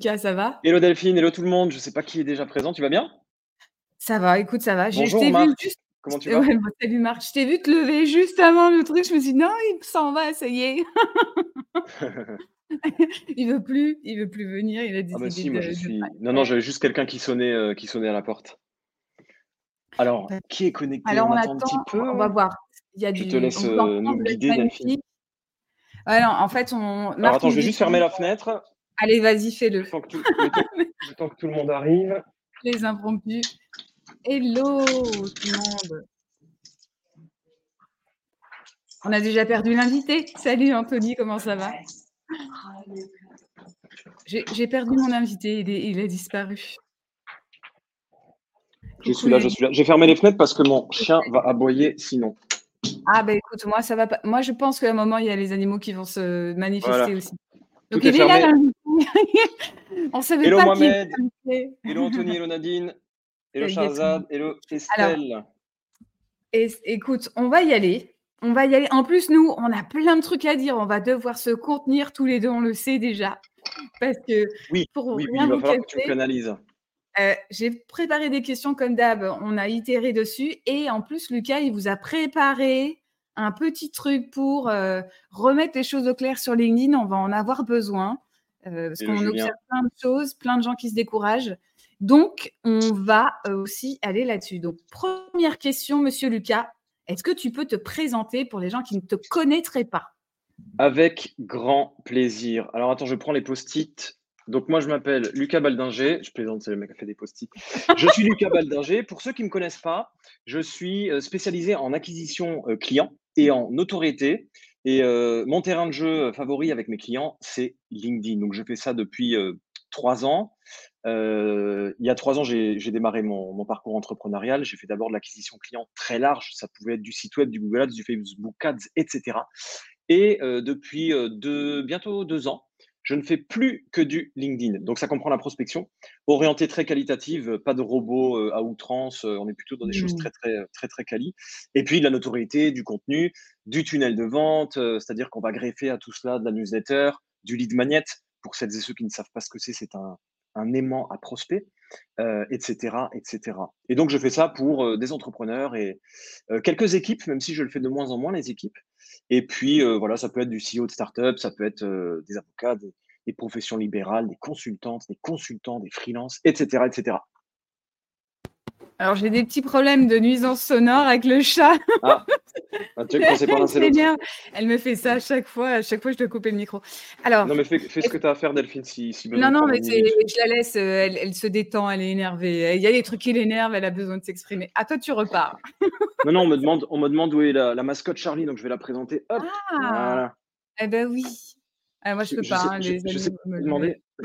Lucas, ça va? Hello Delphine, hello tout le monde. Je sais pas qui est déjà présent, tu vas bien? Ça va, écoute, ça va. J'ai je Bonjour vu Marc, juste comment tu vas? ouais, bah, salut Marc, je t'ai vu te lever juste avant le truc, je me suis dit: «Non, il s'en va, ça y est». Il veut plus, il veut plus venir, il a Ah bah décidé si, moi je de de pas suis non, non, j'avais juste quelqu'un qui sonnait, heu, qui sonnait à la porte. Alors, qui est connecté? Alors On on attend un petit attend, on va peu. voir. Il y a Je te du laisse, entend, nous guider Delphine. non, en fait, on Alors attends, je vais juste fermer la fenêtre, allez, vas-y, fais-le. le temps que tout le que tout monde arrive. Les impromptus. Hello tout le monde. On a déjà perdu l'invité. Salut Anthony, comment ça va? J'ai perdu mon invité, il est il a disparu. Je suis là, je suis là. J'ai fermé les fenêtres parce que mon chien va aboyer sinon. Ah bah écoute, moi ça va pas moi je pense qu'à un moment, il y a les animaux qui vont se manifester Voilà, aussi. Donc il est là fermé. l'invité. On savait Hello pas qui était Mohamed, l'invité. hello Anthony, hello Nadine, hello. Shahrazad, hello Alors Estelle. es écoute, on va y aller, on va y aller. En plus, nous, on a plein de trucs à dire, on va devoir se contenir tous les 2, on le sait déjà. Parce que Oui, pour oui, oui, rien il va vous falloir que tu canalises. heu, j'ai préparé des questions comme d'hab, on a itéré dessus et en plus Lucas, il vous a préparé un petit truc pour, heu, remettre les choses au clair sur LinkedIn, on va en avoir besoin, parce Hello qu'on observe plein de choses, plein de gens qui se découragent. Donc on va, heu, aussi aller là-dessus. Donc 1re question, monsieur Lucas, est-ce que tu peux te présenter pour les gens qui ne te connaîtraient pas? Avec grand plaisir. Alors attends, je prends les post-it. Donc moi, je m'appelle Lucas Baldinger. Je plaisante, c'est le mec qui a fait des post-it. Je suis Lucas Baldinger. Pour ceux qui me connaissent pas, je suis, heu, spécialisé en acquisition, client et en notoriété et mon terrain de jeu favori avec mes clients, c'est LinkedIn. Donc je fais ça depuis, 3 ans. Il y a 3 ans, j'ai démarré mon parcours entrepreneurial. J'ai fait d'abord de l'acquisition client très large. Ça pouvait être du site web, du Google Ads, du Facebook Ads et cetera et depuis, heu, 2 bientôt 2 ans, je ne fais plus que du LinkedIn. Donc ça comprend la prospection, orientée très qualitative, pas de robots, heu, à outrance, heu, on est plutôt dans des choses Mmh. très, très, très, très quali et puis de la notoriété, du contenu, du tunnel de vente, c'est-à-dire qu'on va greffer à tout cela de la newsletter, du lead magnet. Pour celles et ceux qui ne savent pas ce que c'est, c'est un un aimant à prospects, heu et cetera et donc je fais ça pour, heu, des entrepreneurs et heu, quelques équipes, même si je le fais de moins en moins les équipes et puis, voilà, ça peut être du CEO de start-up, ça peut être, des avocats, des des professions libérales, des consultantes, des consultants, des freelances et cetera et cetera. Alors j'ai des petits problèmes de nuisance sonore avec le chat. Ah! Que quand c'est pas l'un, Elle me fait ça à chaque fois, à chaque fois je dois couper le micro. Alors, Non mais fais fais ce que tu as à faire Delphine, si si non, non, mais 1 c'est minute. je la laisse, heu, elle elle se détend, elle est énervée. Il y a des trucs qui l'énervent, elle a besoin de s'exprimer. À toi, tu repars. Non, non, on me demande on me demande où est la la mascotte Charlie, donc je vais la présenter. Hop! Ah! Voilà. Eh bah oui. Ah moi je peux je pas, sais hein, je les je sais me demander.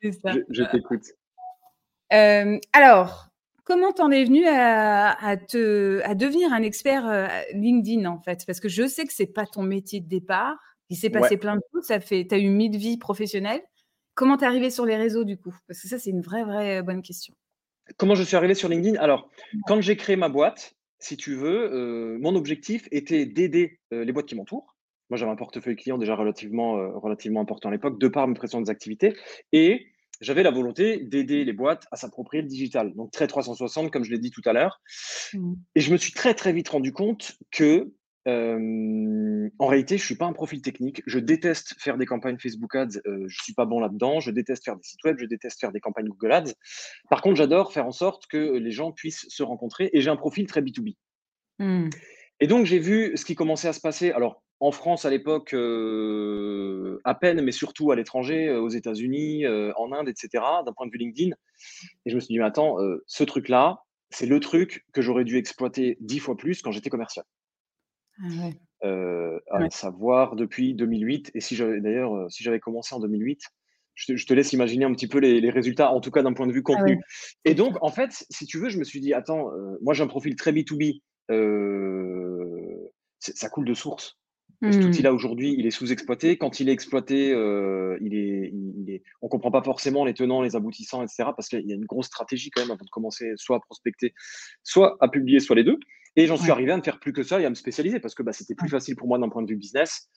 c'est Je ça. je t'écoute. Hem, alors, comment tu en es venu à à te à devenir un expert, heu, LinkedIn, en fait? Parce que je sais que c'est pas ton métier de départ. Il s'est Ouais. passé plein de choses, ça fait tu as eu 1000 vies professionnelles. Comment tu es arrivé sur les réseaux, du coup? Parce que ça, c'est une vraie, vraie bonne question. Comment je suis arrivé sur LinkedIn? Alors, Ouais. quand j'ai créé ma boîte, si tu veux, heu, mon objectif était d'aider, les boîtes qui m'entourent. Moi, j'avais un portefeuille client déjà relativement, relativement important à l'époque, de par mes précédentes activités et j'avais la volonté d'aider les boîtes à s'approprier le digital. Donc très 360 comme je l'ai dit tout à l'heure Mmh. et je me suis très, très vite rendu compte que, hem, en réalité, je suis pas un profil technique. Je déteste faire des campagnes Facebook Ads, heu, je suis pas bon là-dedans. Je déteste faire des sites web, je déteste faire des campagnes Google Ads. Par contre, j'adore faire en sorte que les gens puissent se rencontrer et j'ai un profil très B2B. Mmh. Et donc j'ai vu ce qui commençait à se passer, alors en France à l'époque, heu, à peine, mais surtout à l'étranger, heu, aux États-Unis, heu, en Inde et cetera, d'un point de vue LinkedIn et je me suis dit: «Mais attends, ce truc-là, c'est le truc que j'aurais dû exploiter 10 fois plus quand j'étais commercial». Ah ouais. Heu, Ouais. à savoir depuis 2008 et si j'avais d'ailleurs, si j'avais commencé en 2008, je te je te laisse imaginer un petit peu les les résultats, en tout cas d'un point de vue Ah ouais, contenu et donc en fait, si tu veux, je me suis dit: «Attends, moi j'ai un profil très B2B, heu, c'est ça coule de source». Cet mmh. outil-là, aujourd'hui, il est sous-exploité. Quand il est exploité, euh, il est, il est, on ne comprend pas forcément les tenants, les aboutissants, etc. Parce qu'il y a une grosse stratégie quand même avant de commencer soit à prospecter, soit à publier, soit les deux. Et j'en suis arrivé à ne faire plus que ça et à me spécialiser parce que bah, c'était plus facile pour moi d'un point de vue business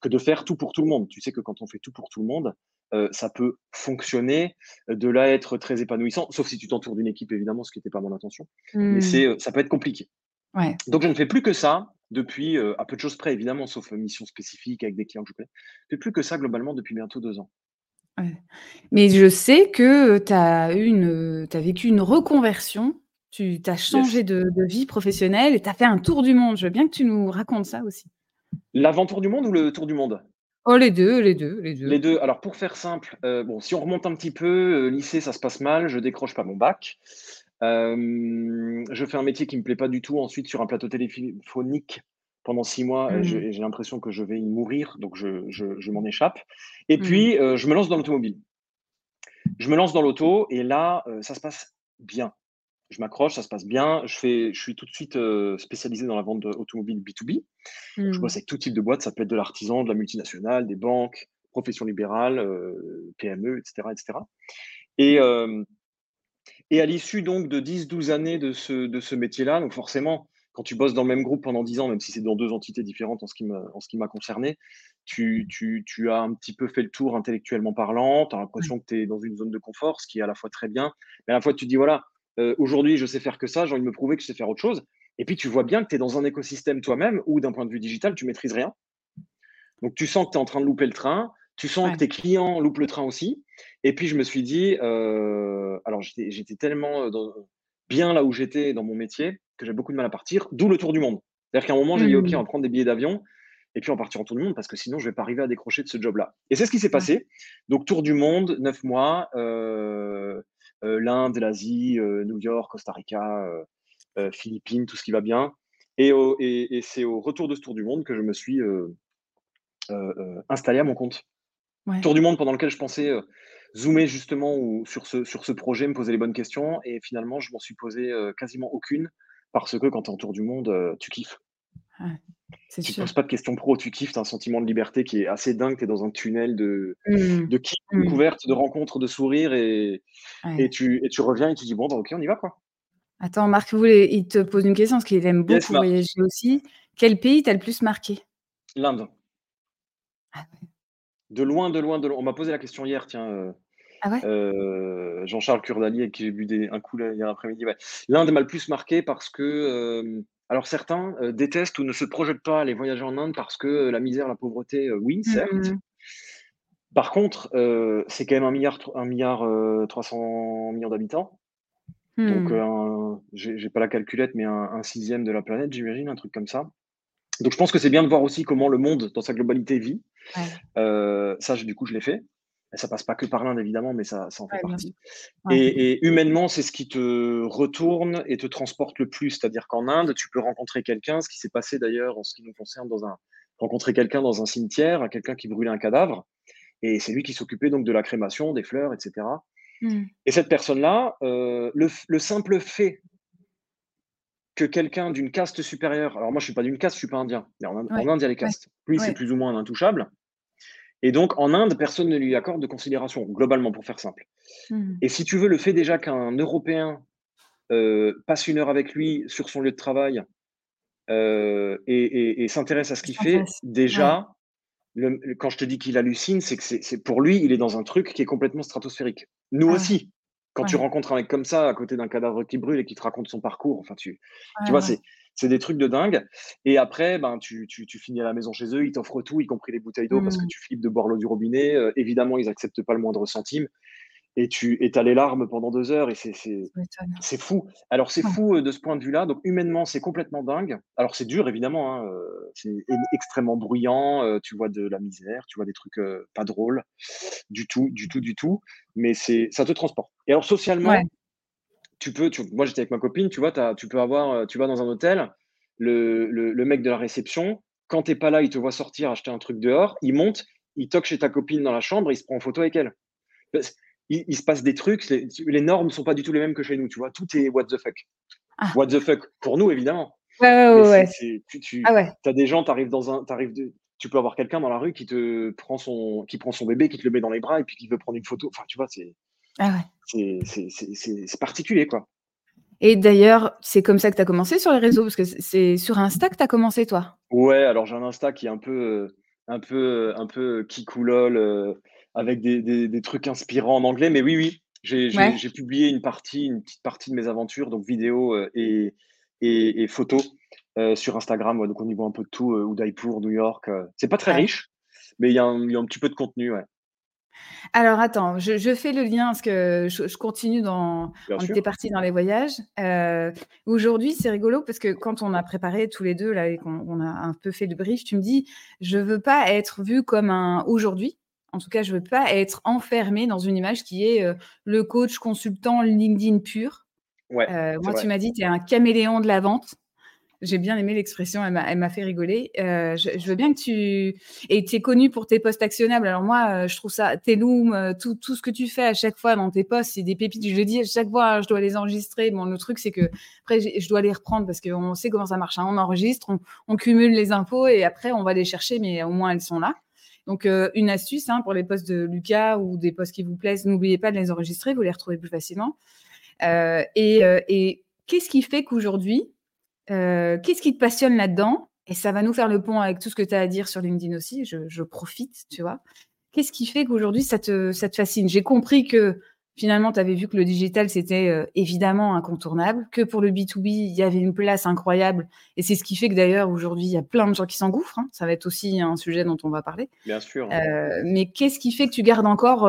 que de faire tout pour tout le monde. Tu sais que quand on fait tout pour tout le monde, euh, ça peut fonctionner, de là être très épanouissant, sauf si tu t'entoures d'une équipe, évidemment, ce qui n'était pas mon intention. Mais mmh. c'est, ça peut être compliqué. Donc, je ne fais plus que ça depuis, euh, à peu de choses près, évidemment, sauf mission spécifique avec des clients que je connais. Plus que ça globalement depuis bientôt deux ans. Mais je sais que tu as, une, as vécu une reconversion, tu as changé de, vie professionnelle et tu as fait un tour du monde. Je veux bien que tu nous racontes ça aussi. L'aventure du monde ou le tour du monde? Oh, les deux, les deux, les deux. Les deux. Alors, pour faire simple, euh, bon, si on remonte un petit peu, euh, lycée, ça se passe mal, je décroche pas mon bac. Euh, je fais un métier qui me plaît pas du tout ensuite sur un plateau téléphonique pendant six mois mmh. j'ai l'impression que je vais y mourir, donc je, m'en échappe. Et mmh. puis, euh, je me lance dans l'automobile. Je me lance dans l'auto et là, euh, ça se passe bien. Je m'accroche, ça se passe bien. Je, fais, je suis tout de suite spécialisé dans la vente automobile B2B. Je mmh. bosse avec tout type de boîtes, ça peut être de l'artisan, de la multinationale, des banques, profession libérale, PME, etc. etc. Et, et à l'issue donc de 10-12 années de ce, de ce métier-là, donc forcément, quand tu bosses dans le même groupe pendant 10 ans, même si c'est dans deux entités différentes en ce qui m'a concerné, tu, tu, tu, as un petit peu fait le tour intellectuellement parlant, tu as l'impression que tu es dans une zone de confort, ce qui est à la fois très bien, mais à la fois tu te dis, voilà, euh, aujourd'hui je sais faire que ça, j'ai envie de me prouver que je sais faire autre chose. Et puis tu vois bien que tu es dans un écosystème toi-même où d'un point de vue digital, tu maîtrises rien. Donc tu sens que tu es en train de louper le train, tu sens que tes clients loupent le train aussi. Et puis, je me suis dit, euh, alors j'étais tellement euh, bien là où j'étais dans mon métier que j'ai beaucoup de mal à partir, d'où le tour du monde. C'est-à-dire qu'à un moment, j'ai dit, OK, on va mmh. prendre des billets d'avion et puis on partir en tour du monde parce que sinon, je ne vais pas arriver à décrocher de ce job-là. Et c'est ce qui s'est passé. Donc, tour du monde, neuf mois, euh, l'Inde, l'Asie, New York, Costa Rica, Philippines, tout ce qui va bien. Et, et c'est au retour de ce tour du monde que je me suis installé à mon compte. Tour du monde pendant lequel je pensais zoomer justement ou, sur, ce, sur ce projet, me poser les bonnes questions. Et finalement, je m'en suis posé euh, quasiment aucune parce que quand tu es en tour du monde, euh, tu kiffes. tu ne poses pas de questions pro, tu kiffes, tu as un sentiment de liberté qui est assez dingue, tu es dans un tunnel de, mmh. de kiff, de mmh. de rencontres, de sourires, et, et, tu, et tu reviens et tu dis, bon, bah, ok, on y va, quoi. Attends, Marc, il te pose une question, parce qu'il aime beaucoup voyager aussi. Quel pays t'a le plus marqué? L'Inde. Ah de loin, de loin, de loin. On m'a posé la question hier, tiens. Euh, ah euh, Jean-Charles Curdali, avec qui j'ai bu des, un coup hier après-midi. L'Inde m'a le plus marqué parce que, euh, alors certains détestent ou ne se projettent pas à aller voyager en Inde parce que la misère, la pauvreté, oui, certes. Mmh. Par contre, c'est quand même un milliard, un milliard 300 millions d'habitants. Donc, mmh. j'ai pas la calculette, mais un, sixième de la planète, j'imagine, un truc comme ça. Donc, je pense que c'est bien de voir aussi comment le monde, dans sa globalité, vit. Euh, ça, du coup, je l'ai fait. Ça passe pas que par l'Inde, évidemment, mais ça, ça en fait partie. Et, humainement, c'est ce qui te retourne et te transporte le plus. C'est-à-dire qu'en Inde, tu peux rencontrer quelqu'un, ce qui s'est passé d'ailleurs en ce qui nous concerne, dans un, rencontrer quelqu'un dans un cimetière, quelqu'un qui brûlait un cadavre, et c'est lui qui s'occupait donc de la crémation, des fleurs, etc. Mmh. Et cette personne-là, euh, le, simple fait que quelqu'un d'une caste supérieure, alors moi je suis pas d'une caste, je suis pas indien, mais en, Inde il y a les castes. Lui c'est plus ou moins un intouchable. Et donc en Inde, personne ne lui accorde de considération, globalement pour faire simple. Mmh. Et si tu veux, le fait déjà qu'un Européen euh, passe une heure avec lui sur son lieu de travail euh, et, s'intéresse à ce qu'il fait, déjà, quand je te dis qu'il hallucine, c'est que c'est pour lui, il est dans un truc qui est complètement stratosphérique. Nous ah aussi, quand tu rencontres un mec comme ça à côté d'un cadavre qui brûle et qui te raconte son parcours, enfin, tu, tu vois, c'est des trucs de dingue. Et après, ben, tu, tu, tu, finis à la maison chez eux, ils t'offrent tout, y compris les bouteilles d'eau, parce que mmh. tu flippes de boire l'eau du robinet. Euh, évidemment, ils acceptent pas le moindre centime et tu as les larmes pendant deux heures et c'est fou. Alors c'est fou euh, de ce point de vue-là. Donc humainement, c'est complètement dingue. Alors c'est dur évidemment, hein, euh, c'est extrêmement bruyant. Euh, tu vois de la misère, tu vois des trucs pas drôles du tout, du tout, du tout. Mais c'est ça te transporte. Et alors socialement, tu peux. moi j'étais avec ma copine. Tu vois, tu peux avoir. Tu vas dans un hôtel. Le, le, mec de la réception, quand t'es pas là, il te voit sortir acheter un truc dehors. Il monte, il toque chez ta copine dans la chambre, il se prend en photo avec elle il, se passe des trucs, les, normes ne sont pas du tout les mêmes que chez nous, tu vois, tout est what the fuck. Ah. What the fuck pour nous, évidemment. Ouais, ouais, ouais. tu, ah as des gens, tu arrives dans un, arrives tu peux avoir quelqu'un dans la rue qui te prend son, qui prend son bébé, qui te le met dans les bras et puis qui veut prendre une photo. Enfin, tu vois, c'est ah ouais. c'est particulier, quoi. Et d'ailleurs, c'est comme ça que tu as commencé sur les réseaux, parce que c'est sur Insta que tu as commencé, toi? Ouais, alors j'ai un Insta qui est un peu, un peu, un peu kikoulol, euh, avec des, des, trucs inspirants en anglais, mais oui, oui, j'ai publié une partie, une petite partie de mes aventures, donc vidéo euh, et, et, photos euh, sur Instagram, donc on y voit un peu de tout, Udaipur, New York. c'est pas très riche, mais il y, y, a un petit peu de contenu, ouais. Alors attends, je, fais le lien parce que je, continue dans. on était parti dans les voyages. Euh, aujourd'hui, c'est rigolo parce que quand on a préparé tous les deux là et qu'on a un peu fait le brief, tu me dis, je veux pas être vu comme un aujourd'hui. En tout cas, je veux pas être enfermé dans une image qui est euh, le coach consultant LinkedIn pur. Ouais, euh, moi, tu m'as dit, tu es un caméléon de la vente. J'ai bien aimé l'expression, elle m'a fait rigoler. Euh, je, veux bien que tu. Et tu es connu pour tes posts actionnables. Alors, moi, je trouve ça, tes looms, tout, tout, ce que tu fais à chaque fois dans tes posts, c'est des pépites. Je dis à chaque fois, je dois les enregistrer. Bon, le truc, c'est que après, je dois les reprendre parce qu'on sait comment ça marche. Hein. On enregistre, on, cumule les infos et après, on va les chercher, mais au moins, elles sont là. Donc, une astuce hein, pour les posts de Lucas ou des posts qui vous plaisent, n'oubliez pas de les enregistrer, vous les retrouvez plus facilement. et, et qu'est-ce qui fait qu'aujourd'hui, euh, qu'est-ce qui te passionne là-dedans? Et ça va nous faire le pont avec tout ce que tu as à dire sur LinkedIn aussi. Je, profite, tu vois. Qu'est-ce qui fait qu'aujourd'hui, ça te fascine? J'ai compris que finalement, tu avais vu que le digital, c'était euh, évidemment incontournable, que pour le B2B, il y avait une place incroyable. Et c'est ce qui fait que d'ailleurs, aujourd'hui, il y a plein de gens qui s'engouffrent. Hein. Ça va être aussi un sujet dont on va parler. Bien sûr. Euh, mais qu'est-ce qui fait que tu gardes encore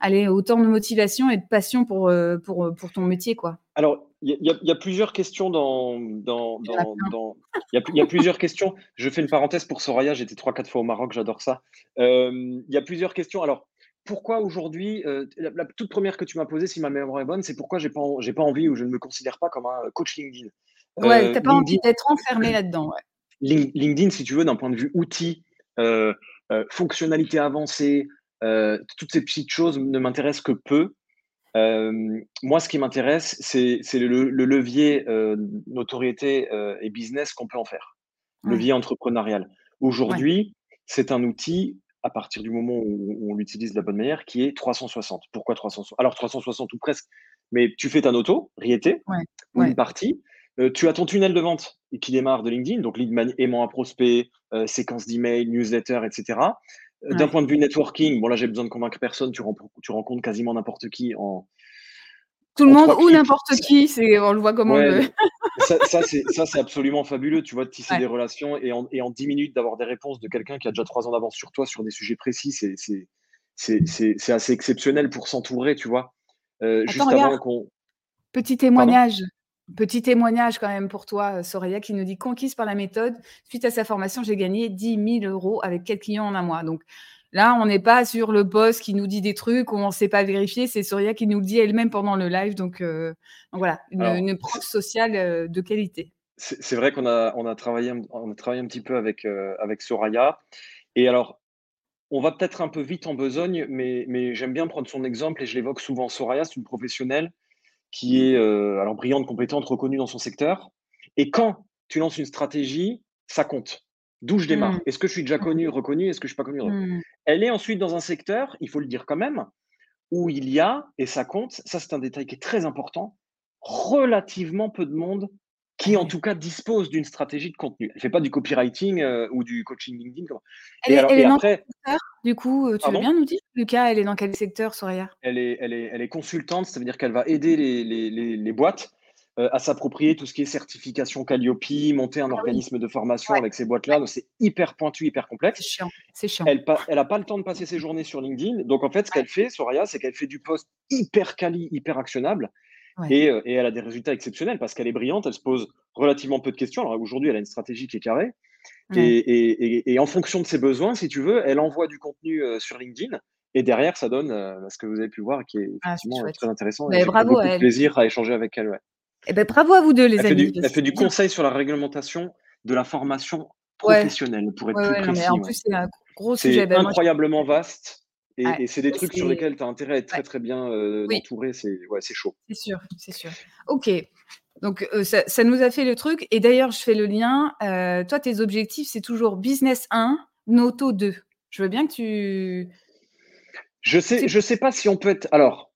allez, autant de motivation et de passion pour, pour, pour ton métier quoi? Alors, il y, a plusieurs questions dans. dans, dans, il, y a, plusieurs questions. Je fais une parenthèse pour Soraya. J'étais trois, quatre fois au Maroc. J'adore ça. Euh, il y a plusieurs questions. Alors, pourquoi aujourd'hui euh, la, toute première que tu m'as posée, si ma mémoire est bonne, c'est pourquoi j'ai pas, j'ai pas envie ou je ne me considère pas comme un coach LinkedIn. Ouais, euh, t'as pas envie d'être enfermé là-dedans. LinkedIn, si tu veux, d'un point de vue outil, fonctionnalité avancée, toutes ces petites choses ne m'intéressent que peu moi, ce qui m'intéresse, c'est le, levier notoriété et business qu'on peut en faire, le levier entrepreneurial. Aujourd'hui, c'est un outil, à partir du moment où, on l'utilise de la bonne manière, qui est 360. Pourquoi 360 Alors 360 ou presque, mais tu fais ta auto, Riété, ou une partie, tu as ton tunnel de vente qui démarre de LinkedIn, donc lead aimant à prospect, séquence d'email, newsletter, etc. D'un point de vue networking, bon là j'ai besoin de convaincre personne, tu, tu rencontres quasiment n'importe qui en. Tout le monde ou n'importe qui, c'est, on le voit comme on veut. ça, ça c'est absolument fabuleux, tu vois, de tisser des relations et en, et en 10 minutes d'avoir des réponses de quelqu'un qui a déjà 3 ans d'avance sur toi sur des sujets précis, c'est assez exceptionnel pour s'entourer, tu vois. Euh, juste avant qu'on. Petit témoignage. Petit témoignage quand même pour toi, euh, Soraya, qui nous dit conquise par la méthode. Suite à sa formation, j'ai gagné 10 000 euros avec quatre clients en un mois. Donc là, on n'est pas sur le boss qui nous dit des trucs où on ne sait pas vérifier. C'est Soraya qui nous le dit elle-même pendant le live. Donc, euh, voilà, une, preuve sociale euh, de qualité. C'est vrai qu'on a, on a, travaillé, on a travaillé un petit peu avec, avec Soraya. Et alors, on va peut-être un peu vite en besogne, mais, mais j'aime bien prendre son exemple et je l'évoque souvent. Soraya, c'est une professionnelle qui est euh, alors brillante, compétente, reconnue dans son secteur. Et quand tu lances une stratégie, ça compte. D'où je démarre mmh. Est-ce que je suis déjà connu, reconnu? Est-ce que je suis pas connu mmh. Elle est ensuite dans un secteur, il faut le dire quand même, où il y a, et ça compte, ça c'est un détail qui est très important, relativement peu de monde qui en tout cas dispose d'une stratégie de contenu. Elle ne fait pas du copywriting euh, ou du coaching LinkedIn. Elle, est, dans quel secteur, du coup, euh, tu veux bien nous dire, Lucas, elle est dans quel secteur, Soraya? Elle est, elle, est, elle est consultante, ça veut dire qu'elle va aider les, les, les, boîtes euh, à s'approprier tout ce qui est certification Calliope, monter un ah organisme de formation avec ces boîtes-là. Donc c'est hyper pointu, hyper complexe. C'est chiant. C'est chiant. Elle n'a pas le temps de passer ses journées sur LinkedIn. Donc en fait, ce qu'elle fait, Soraya, c'est qu'elle fait du post hyper quali, hyper actionnable euh, et, elle a des résultats exceptionnels parce qu'elle est brillante, elle se pose relativement peu de questions. Alors aujourd'hui, elle a une stratégie qui est carrée. Et, en fonction de ses besoins, si tu veux, elle envoie du contenu euh, sur LinkedIn. Et derrière, ça donne euh, ce que vous avez pu voir, qui est ah, effectivement très intéressant. Bah, bravo beaucoup de plaisir à échanger avec elle. Ouais. Eh ben, bravo à vous deux, les elle amis. Fait du, elle fait du conseil sur la réglementation de la formation professionnelle, pour être plus précis. en plus, c'est un gros sujet. C'est incroyablement vaste. Et, c'est des trucs sur lesquels tu as intérêt à être très très bien euh, entouré, c'est ouais, chaud. C'est sûr, c'est sûr. Ok, donc euh, ça, nous a fait le truc. Et d'ailleurs, je fais le lien. Euh, toi, tes objectifs, c'est toujours business 1, Noto 2. Je veux bien que tu. Je sais, je sais pas si on peut être. Alors,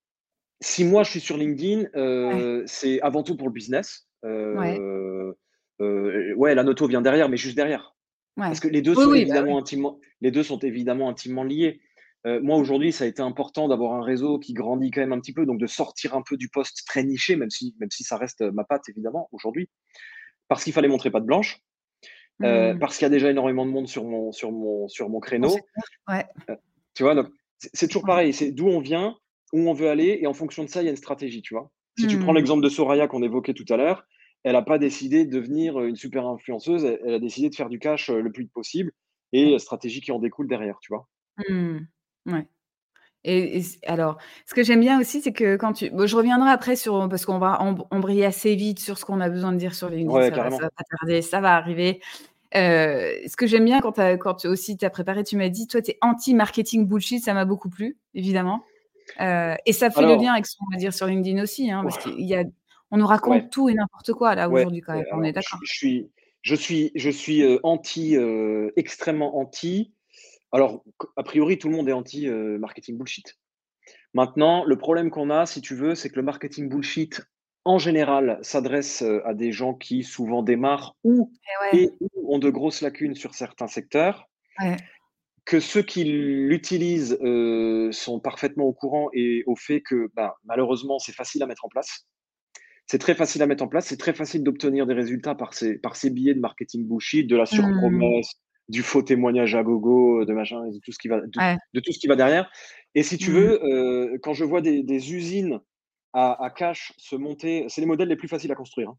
si moi je suis sur LinkedIn, euh, c'est avant tout pour le business. Euh, euh, ouais. la noto vient derrière, mais juste derrière. Parce que les deux, sont bah évidemment intimement, les deux sont évidemment intimement liés. moi, aujourd'hui, ça a été important d'avoir un réseau qui grandit quand même un petit peu, donc de sortir un peu du poste très niché, même si, même si ça reste ma patte, évidemment, aujourd'hui. Parce qu'il fallait montrer pas de blanche. Mmh. Parce qu'il y a déjà énormément de monde sur mon, sur mon, sur mon créneau. Ouais. tu vois, donc c'est toujours pareil. C'est d'où on vient, où on veut aller, et en fonction de ça, il y a une stratégie, tu vois. Si tu prends mmh. l'exemple de Soraya qu'on évoquait tout à l'heure, elle n'a pas décidé de devenir une super influenceuse, elle, a décidé de faire du cash le plus vite possible et stratégie qui en découle derrière, tu vois. Mmh. Ouais. Et, alors, ce que j'aime bien aussi, c'est que quand tu. je reviendrai après sur. Parce qu'on va embrayer assez vite sur ce qu'on a besoin de dire sur les ouais, ça, va, va pas tarder, ça va arriver. ce que j'aime bien quand, as, quand aussi tu as préparé, tu m'as dit, toi, tu es anti-marketing bullshit, ça m'a beaucoup plu, évidemment. Et ça fait le lien avec ce qu'on va dire sur LinkedIn aussi, hein, parce qu'il y a on nous raconte tout et n'importe quoi là aujourd'hui quand même. on est d'accord. Je, suis, je suis, je suis euh, anti, euh, extrêmement anti. Alors, a priori, tout le monde est anti euh, marketing bullshit. Maintenant, le problème qu'on a, si tu veux, c'est que le marketing bullshit, en général, s'adresse à des gens qui souvent démarrent ou, eh ont de grosses lacunes sur certains secteurs. Que ceux qui l'utilisent sont parfaitement au courant et au fait que bah, malheureusement, c'est facile à mettre en place. C'est très facile à mettre en place, c'est très facile d'obtenir des résultats par ces, par ces billets de marketing bullshit, de la surpromesse, mmh. du faux témoignage à gogo, de machin, de tout ce qui va, de, tout ce qui va derrière. Et si tu mmh. veux, euh, quand je vois des, usines à, cash se monter, c'est les modèles les plus faciles à construire. Hein.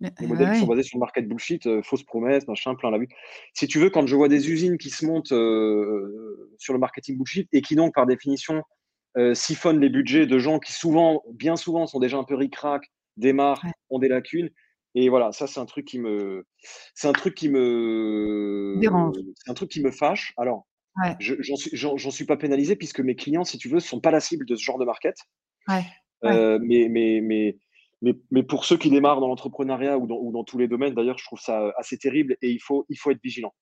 Les modèles qui sont basés sur le market bullshit, euh, fausses promesses, machin, plein la vue. Si tu veux, quand je vois des usines qui se montent euh, sur le marketing bullshit et qui donc, par définition, siphonnent les budgets de gens qui souvent, bien souvent, sont déjà un peu ric-rac, démarrent, ont des lacunes. Et voilà, ça c'est un truc qui me, c'est un truc qui me, c'est un truc qui me fâche. Alors, j'en suis, j'en suis pas pénalisé puisque mes clients, si tu veux, sont pas la cible de ce genre de market. Euh, mais, mais, mais, mais, mais, pour ceux qui démarrent dans l'entrepreneuriat ou dans, ou dans tous les domaines, d'ailleurs, je trouve ça assez terrible et il faut, il faut être vigilant.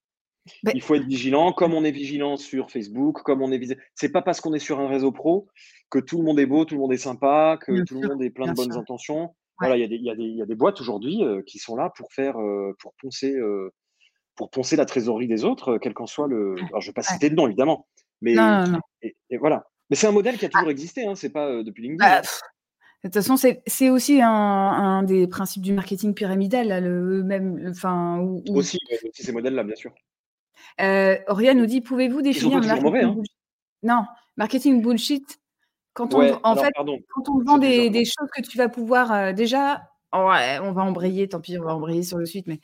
Bah il faut être vigilant, comme on est vigilant sur Facebook, comme on est vigilant. C'est pas parce qu'on est sur un réseau pro que tout le monde est beau, tout le monde est sympa, que tout le monde est plein de bonnes intentions. Voilà, il y, y, y, a des boîtes aujourd'hui euh, qui sont là pour faire, euh, pour poncer, euh, pour poncer la trésorerie des autres, quel qu'en soit le. Alors, je vais pas citer de nom évidemment, mais Et, voilà. Mais c'est un modèle qui a toujours ah. existé, hein, c'est pas depuis LinkedIn. Bah, hein. De toute façon, c'est aussi un, un, des principes du marketing pyramidal, le même. Aussi, aussi ces modèles-là, bien sûr. Euh, Oriane nous dit pouvez-vous définir le marketing hein. Non, marketing bullshit. Quand on, en fait, quand on vend des, des, choses que tu vas pouvoir euh, déjà, ouais, on va embrayer, tant pis, on va embrayer sur le suite, mais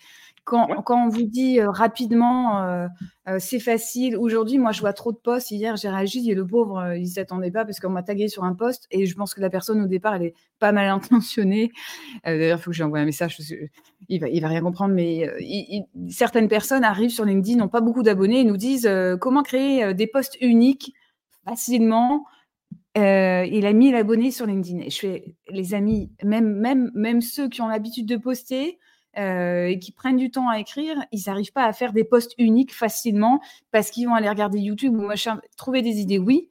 quand, quand on vous dit euh, rapidement, euh, euh, c'est facile. Aujourd'hui, moi, je vois trop de posts. Hier, j'ai réagi et le pauvre, il s'attendait pas parce qu'on m'a tagué sur un post et je pense que la personne au départ, elle est pas mal intentionnée. D'ailleurs, il faut que j'envoie un message. il va, il va rien comprendre, mais certaines personnes arrivent sur LinkedIn, n'ont pas beaucoup d'abonnés et nous disent comment créer des posts uniques facilement. il a mis l'abonné sur LinkedIn. Et je fais, les amis, même, même, même ceux qui ont l'habitude de poster, euh, et qui prennent du temps à écrire, ils n'arrivent pas à faire des posts uniques facilement parce qu'ils vont aller regarder YouTube ou machin, trouver des idées, oui.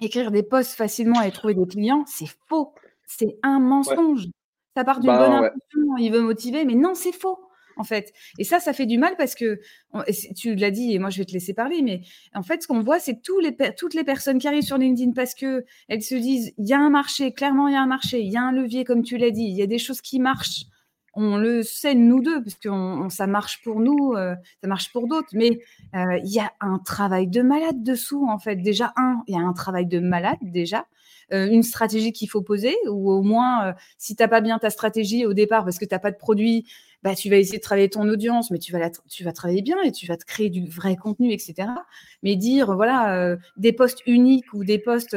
Écrire des posts facilement et trouver des clients, c'est faux. C'est un mensonge. Ça part d'une bah bonne intention, il veut motiver, mais non, c'est faux en fait. Et ça, ça fait du mal parce que, tu l'as dit, et moi je vais te laisser parler, mais en fait, ce qu'on voit, c'est tous les, toutes les personnes qui arrivent sur LinkedIn parce qu'elles se disent, il y a un marché, clairement, il y a un marché, il y a un levier, comme tu l'as dit, il y a des choses qui marchent on le sait nous deux, parce que ça marche pour nous, euh, ça marche pour d'autres, mais euh, il y a un travail de malade dessous, en fait. Déjà, un, il y a un travail de malade, déjà. Euh, une stratégie qu'il faut poser, ou au moins, si tu n'as pas bien ta stratégie au départ, parce que tu n'as pas de produit, bah, tu vas essayer de travailler ton audience, mais tu vas, tu vas travailler bien et tu vas te créer du vrai contenu, etc. Mais dire, voilà, des postes uniques ou des postes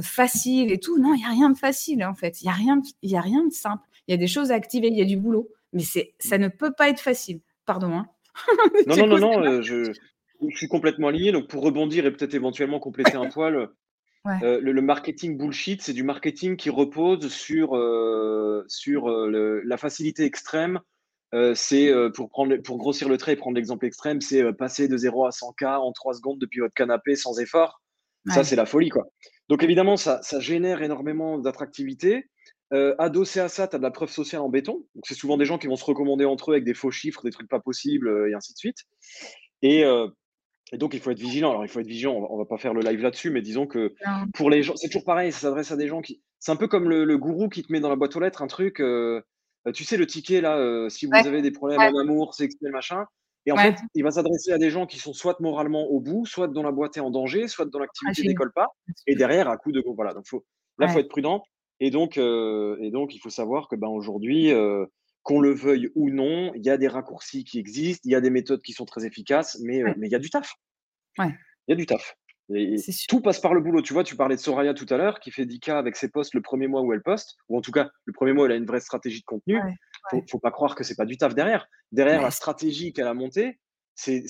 faciles et tout, non, il n'y a rien de facile, en fait. Il n'y a rien de simple il y a des choses à activer, il y a du boulot, mais c'est, ça ne peut pas être facile. Pardon. Hein. non, non, non, non, euh, je, suis complètement aligné. Donc, pour rebondir et peut-être éventuellement compléter un poil, euh, le, marketing bullshit, c'est du marketing qui repose sur, euh, sur la facilité extrême c'est pour, prendre, pour grossir le trait et prendre l'exemple extrême, c'est passer de 0 à 100K en 3 secondes depuis votre canapé sans effort. Ça, c'est la folie, quoi. Donc, évidemment, ça, ça génère énormément d'attractivité. Adossé à ça, tu as de la preuve sociale en béton. Donc, c'est souvent des gens qui vont se recommander entre eux avec des faux chiffres, des trucs pas possibles, et ainsi de suite. Et, donc, il faut être vigilant. Alors, il faut être vigilant. On va, va pas faire le live là-dessus, mais disons que pour les gens, c'est toujours pareil. Ça s'adresse à des gens qui. C'est un peu comme le, gourou qui te met dans la boîte aux lettres un truc. tu sais, le ticket, là, si vous avez des problèmes en amour, c'est le machin. Et en fait, il va s'adresser à des gens qui sont soit moralement au bout, soit dont la boîte est en danger, soit dont l'activité ah, décolle pas. Et derrière, à coup de. Voilà. Donc, faut, là, il faut être prudent. Et donc, et donc, il faut savoir que ben, aujourd'hui, qu'on le veuille ou non, il y a des raccourcis qui existent, il y a des méthodes qui sont très efficaces, mais, mais il y a du taf. Il y a du taf. Et tout passe par le boulot. Tu vois, tu parlais de Soraya tout à l'heure, qui fait 10K avec ses posts le premier mois où elle poste, ou en tout cas, le premier mois, elle a une vraie stratégie de contenu. Il ne faut, pas croire que c'est pas du taf derrière. Derrière la stratégie qu'elle a montée, c'est,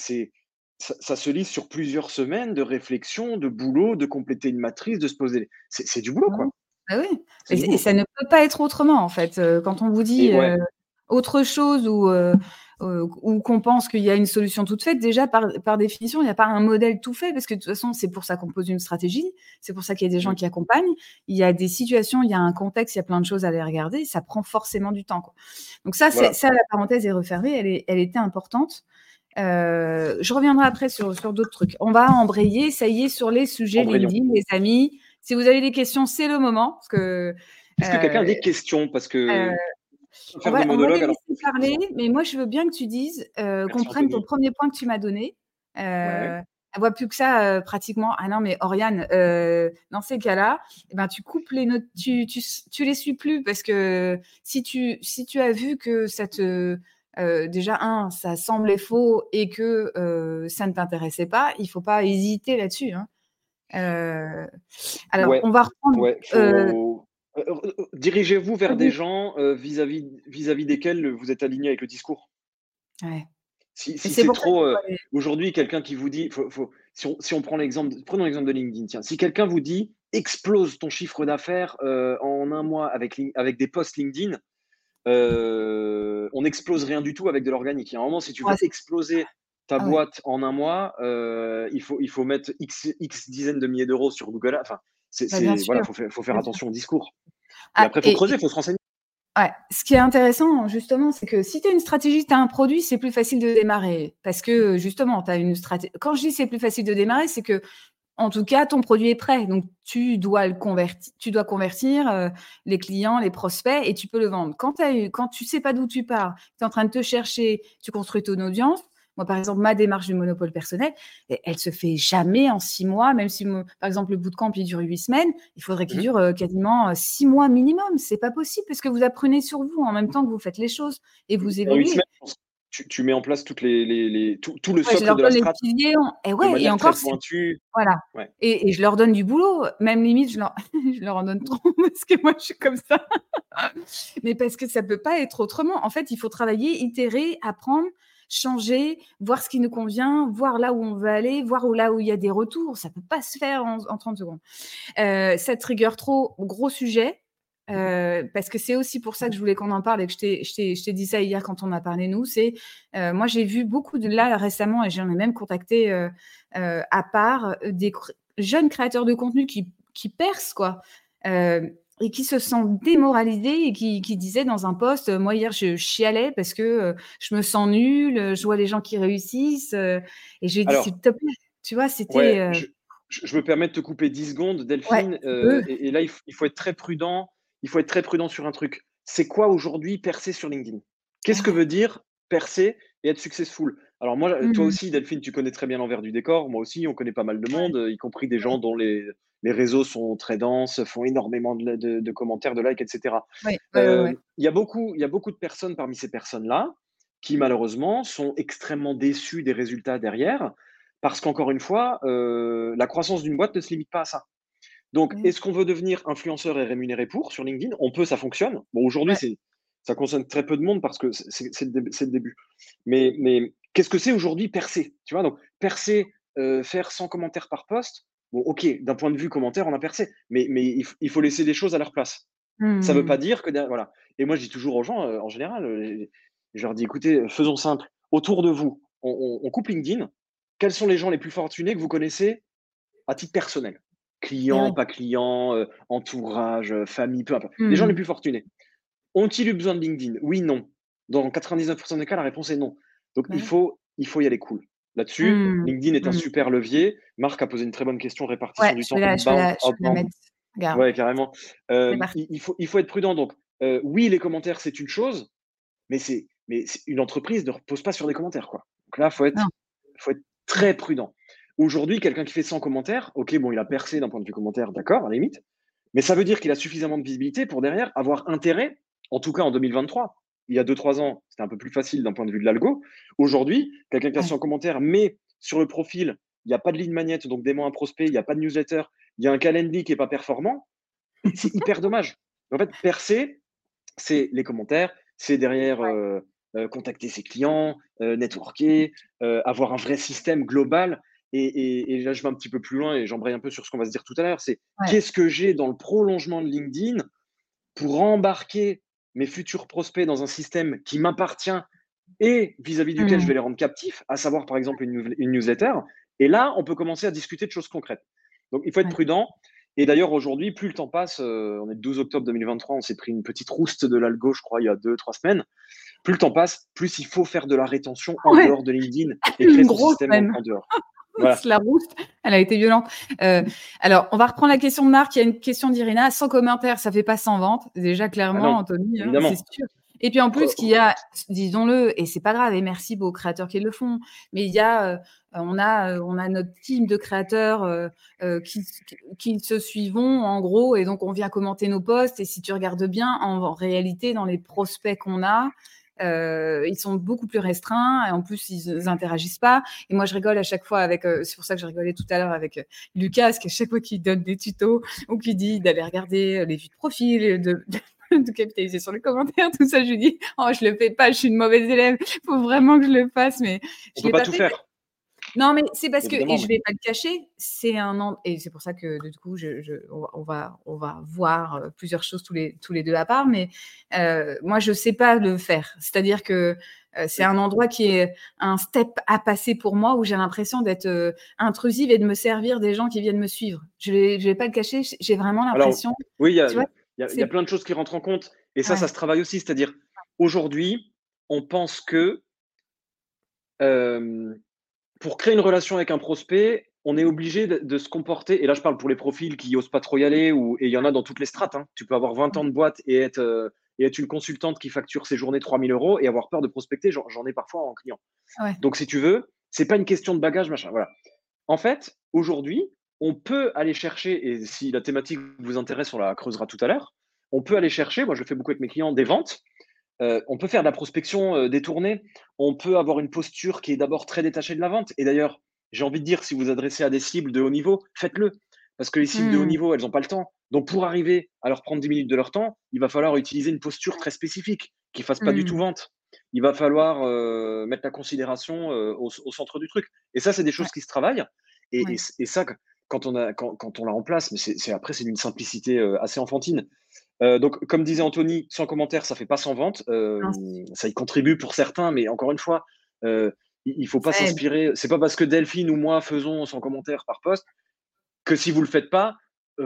ça, se lit sur plusieurs semaines de réflexion, de boulot, de compléter une matrice, de se poser. C'est, du boulot, quoi. Ah oui, et, ça ne peut pas être autrement, en fait. Quand on vous dit euh, autre chose ou. Euh, ou qu'on pense qu'il y a une solution toute faite, déjà par, par définition, il n'y a pas un modèle tout fait, parce que de toute façon, c'est pour ça qu'on pose une stratégie, c'est pour ça qu'il y a des gens qui accompagnent, il y a des situations, il y a un contexte, il y a plein de choses à aller regarder, ça prend forcément du temps. Quoi. Donc ça, ça, la parenthèse est refermée, elle, est, elle était importante. Euh, je reviendrai après sur, sur d'autres trucs. On va embrayer, ça y est, sur les sujets LinkedIn, les amis. Si vous avez des questions, c'est le moment. Parce que, Est-ce que quelqu'un a des questions Parce que on va, laisser parler, mais moi, je veux bien que tu dises, euh, qu'on prenne ton premier point que tu m'as donné. Euh, Elle voit plus que ça euh, pratiquement. Ah non, mais Oriane, euh, dans ces cas-là, eh ben, tu coupes les notes, tu, tu, tu, les suis plus parce que si tu, si tu as vu que ça te. déjà, un, ça semblait faux et que ça ne t'intéressait pas, il faut pas hésiter là-dessus. Hein. Alors, on va reprendre. Euh, euh, euh, dirigez-vous vers des gens vis-à-vis desquels vous êtes aligné avec le discours. Si, c'est trop. Aujourd'hui, quelqu'un qui vous dit. si, on, prend l'exemple. Prenons l'exemple de LinkedIn. Tiens, si quelqu'un vous dit explose ton chiffre d'affaires en un mois avec, avec des posts LinkedIn, on n'explose rien du tout avec de l'organique. Il y a un moment, si tu veux exploser ta ah boîte en un mois, il, faut, il faut mettre X, X dizaines de milliers d'euros sur Google. Enfin, c'est, bah, voilà, faut, faut faire attention au discours. Ah, après, il faut creuser, il faut se renseigner. Ouais. Ce qui est intéressant, justement, c'est que si tu as une stratégie, tu as un produit, c'est plus facile de démarrer. Parce que, justement, tu as une stratégie. Quand je dis c'est plus facile de démarrer, c'est que, en tout cas, ton produit est prêt. Donc, tu dois le convertir, tu dois convertir euh, les clients, les prospects et tu peux le vendre. Quand, as eu, quand tu sais pas d'où tu pars, tu es en train de te chercher, tu construis ton audience, moi, par exemple, ma démarche du monopole personnel, elle se fait jamais en six mois, même si, par exemple, le bootcamp, il dure huit semaines, il faudrait qu'il mmh dure euh, quasiment euh, six mois minimum. C'est pas possible parce que vous apprenez sur vous en même temps que vous faites les choses et vous évoluez. Tu, mets en place toutes les, tout, le socle de la stratégie. Et, ouais, et encore, voilà. Et, je leur donne du boulot. Même limite, je leur, je leur en donne trop parce que moi, je suis comme ça. Mais parce que ça peut pas être autrement. En fait, il faut travailler, itérer, apprendre changer, voir ce qui nous convient, voir là où on veut aller, voir où, là où il y a des retours. Ça ne peut pas se faire en, 30 secondes. Euh, cette rigueur trop, gros sujet. Euh, parce que c'est aussi pour ça que je voulais qu'on en parle et que je t'ai dit ça hier quand on a parlé nous. C'est euh, moi j'ai vu beaucoup de là récemment et j'en ai même contacté à part des jeunes créateurs de contenu qui, qui percent quoi et qui se sent démoralisé et qui, qui disait dans un poste, moi hier je chialais parce que euh, je me sens nulle, je vois les gens qui réussissent euh, et j'ai dit s'il te plaît, tu vois, c'était. Euh je, me permets de te couper 10 secondes, Delphine, et, là il faut, être très prudent. Il faut être très prudent sur un truc. C'est quoi aujourd'hui percer sur LinkedIn? Qu'est-ce que veut dire percer et être successful? Alors moi, toi mmh. aussi, Delphine, tu connais très bien l'envers du décor. Moi aussi, on connaît pas mal de monde, y compris des gens dont les les réseaux sont très denses, font énormément de, commentaires, de likes, etc. Euh, il y, a beaucoup, il y a beaucoup de personnes parmi ces personnes-là qui, malheureusement, sont extrêmement déçues des résultats derrière, parce qu'encore une fois, euh, la croissance d'une boîte ne se limite pas à ça. Donc, est-ce qu'on veut devenir influenceur et rémunéré pour sur LinkedIn? On peut, ça fonctionne. Bon, aujourd'hui, ça concerne très peu de monde parce que c'est le, début. Mais, mais qu'est-ce que c'est aujourd'hui percer Tu vois, donc percer, euh, faire 100 commentaires par poste, Bon, ok, d'un point de vue commentaire, on a percé, mais, mais il, faut laisser des choses à leur place. Ça ne veut pas mmh. dire que. Voilà. Et moi, je dis toujours aux gens, euh, en général, euh, Je leur dis, écoutez, faisons simple. Autour de vous, on, coupe LinkedIn. Quels sont les gens les plus fortunés que vous connaissez à titre personnel? Clients, pas clients, euh, entourage, famille, peu importe. Les gens les mmh. plus fortunés. Ont-ils eu besoin de LinkedIn? Oui, non. Dans 99% des cas, la réponse est non. Donc, il, faut, il faut y aller cool. Là-dessus, mmh. LinkedIn est un mmh. super levier. Marc a posé une très bonne question, répartition du temps. Ouais, carrément. Euh, il, faut, il faut être prudent. Donc, oui, les commentaires, c'est une chose, mais c'est mais une entreprise ne repose pas sur des commentaires. Quoi. Donc là, il faut être, faut être très prudent. Aujourd'hui, quelqu'un qui fait 100 commentaires, ok, bon, il a percé d'un point de vue commentaire, d'accord, à la limite, mais ça veut dire qu'il a suffisamment de visibilité pour derrière avoir intérêt, en tout cas en 2023. Il y a 2-3 ans, c'était un peu plus facile d'un point de vue de l'algo. Aujourd'hui, quelqu'un qui a 100 commentaires, mais sur le profil, il n'y a pas de ligne magnète, donc mots un prospect, il n'y a pas de newsletter, il y a un calendrier qui n'est pas performant, c'est hyper dommage. En fait, percer, c'est les commentaires, c'est derrière euh, euh, contacter ses clients, euh, networker, avoir un vrai système global. Et, là, je vais un petit peu plus loin et j'embraye un peu sur ce qu'on va se dire tout à l'heure. C'est qu'est-ce que j'ai dans le prolongement de LinkedIn pour embarquer mes futurs prospects dans un système qui m'appartient et vis-à-vis duquel je mmh. vais les rendre captifs, à savoir par exemple une, newsletter. Et là, on peut commencer à discuter de choses concrètes. Donc, il faut être prudent. Et d'ailleurs, aujourd'hui, plus le temps passe, on est le 12 octobre 2023, on s'est pris une petite rouste de l'algo, je crois, il y a deux, trois semaines plus le temps passe, plus il faut faire de la rétention en dehors de LinkedIn et créer son système en dehors. La rousse, elle a été violente. Euh, alors, on va reprendre la question de Marc. Il y a une question d'Irina. Sans commentaire, ça fait pas sans vente. Déjà, clairement, ah Anthony, hein, c'est sûr. Et puis en plus, qu'il y a, disons-le, et c'est pas grave, et merci aux créateurs qui le font, mais il y a, euh, on a, euh, on a notre team de créateurs qui, qui, se suivons en gros, et donc on vient commenter nos posts. Et si tu regardes bien, en réalité, dans les prospects qu'on a, euh, ils sont beaucoup plus restreints et en plus ils n'interagissent pas. Et moi je rigole à chaque fois avec, euh, c'est pour ça que j'ai rigolé tout à l'heure avec euh, Lucas, qui à chaque fois qu'il donne des tutos ou qu'il dit d'aller regarder les vues de profil, de, de, capitaliser sur les commentaires, tout ça, je lui dis oh je le fais pas, je suis une mauvaise élève, faut vraiment que je le fasse, mais je pas tout faire. Non, mais c'est parce que, et je vais pas le cacher, c'est un an, et c'est pour ça que du coup, je, on, va, on va voir euh, plusieurs choses tous les, tous les deux à part, mais euh, moi, je sais pas le faire. C'est-à-dire que euh, c'est un endroit qui est un step à passer pour moi où j'ai l'impression d'être intrusive et de me servir des gens qui viennent me suivre. Je vais, je vais pas le cacher, j'ai vraiment l'impression. Oui, il y, a, plein de choses qui rentrent en compte, et ça, ça se travaille aussi. C'est-à-dire, aujourd'hui, on pense que pour créer une relation avec un prospect, on est obligé de, se comporter, et là je parle pour les profils qui n'osent pas trop y aller, ou, et il y en a dans toutes les strates. Hein. Tu peux avoir 20 ans de boîte et être, euh, et être une consultante qui facture ses journées 3000 euros et avoir peur de prospecter. J'en ai parfois en client. Donc si tu veux, c'est pas une question de bagage, machin. Voilà. En fait, aujourd'hui, on peut aller chercher, et si la thématique vous intéresse, on la creusera tout à l'heure, on peut aller chercher, moi je le fais beaucoup avec mes clients, des ventes euh, on peut faire de la prospection euh, détournée. On peut avoir une posture qui est d'abord très détachée de la vente. Et d'ailleurs, j'ai envie de dire, si vous adressez à des cibles de haut niveau, faites-le. Parce que les cibles de haut mmh. niveau, elles n'ont pas le temps. Donc, pour arriver à leur prendre 10 minutes de leur temps, il va falloir utiliser une posture très spécifique qui ne fasse pas du tout mmh. vente. Il va falloir euh, mettre la considération au, centre du truc. Et ça, c'est des choses qui se travaillent. Et, ça, quand on, a, quand, on l'a en place, mais c'est, après, c'est d'une simplicité assez enfantine. Euh, donc, comme disait Anthony, sans commentaire, ça fait pas sans vente. Euh, ça y contribue pour certains, mais encore une fois, euh, il ne faut pas s'inspirer. C'est pas parce que Delphine ou moi faisons sans commentaire par poste que si vous le faites pas, vous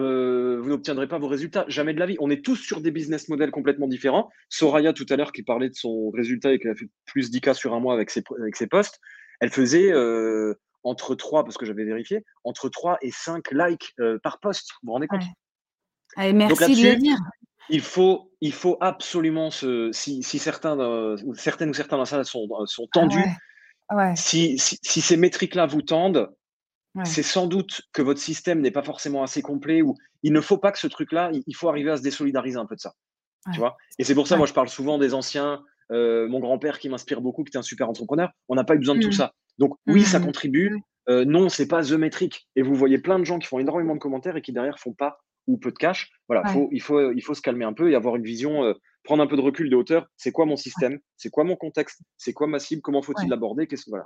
n'obtiendrez pas vos résultats. Jamais de la vie. On est tous sur des business models complètement différents. Soraya, tout à l'heure, qui parlait de son résultat et qui a fait plus 10 cas sur un mois avec ses, avec ses posts, elle faisait entre 3, parce que j'avais vérifié, entre 3 et 5 likes par post. Vous vous rendez compte? Merci de le dire. Il faut, il faut absolument se, si, si certains, ou certaines ou certains dans la salle sont, sont ah tendus, Si, si, ces métriques-là vous tendent, c'est sans doute que votre système n'est pas forcément assez complet ou il ne faut pas que ce truc-là, il, faut arriver à se désolidariser un peu de ça. Tu vois? Et c'est pour ça, moi, je parle souvent des anciens, euh, mon grand-père qui m'inspire beaucoup, qui était un super entrepreneur. On n'a pas eu besoin de tout mmh. ça. Donc, oui, ça mmh. contribue. Euh, non, c'est pas the métrique. Et vous voyez plein de gens qui font énormément de commentaires et qui derrière font pas ou peu de cash. Voilà, faut, il, faut, il faut se calmer un peu et avoir une vision, euh, prendre un peu de recul de hauteur. C'est quoi mon système? C'est quoi mon contexte? C'est quoi ma cible? Comment faut-il l'aborder? Qu'est-ce voilà,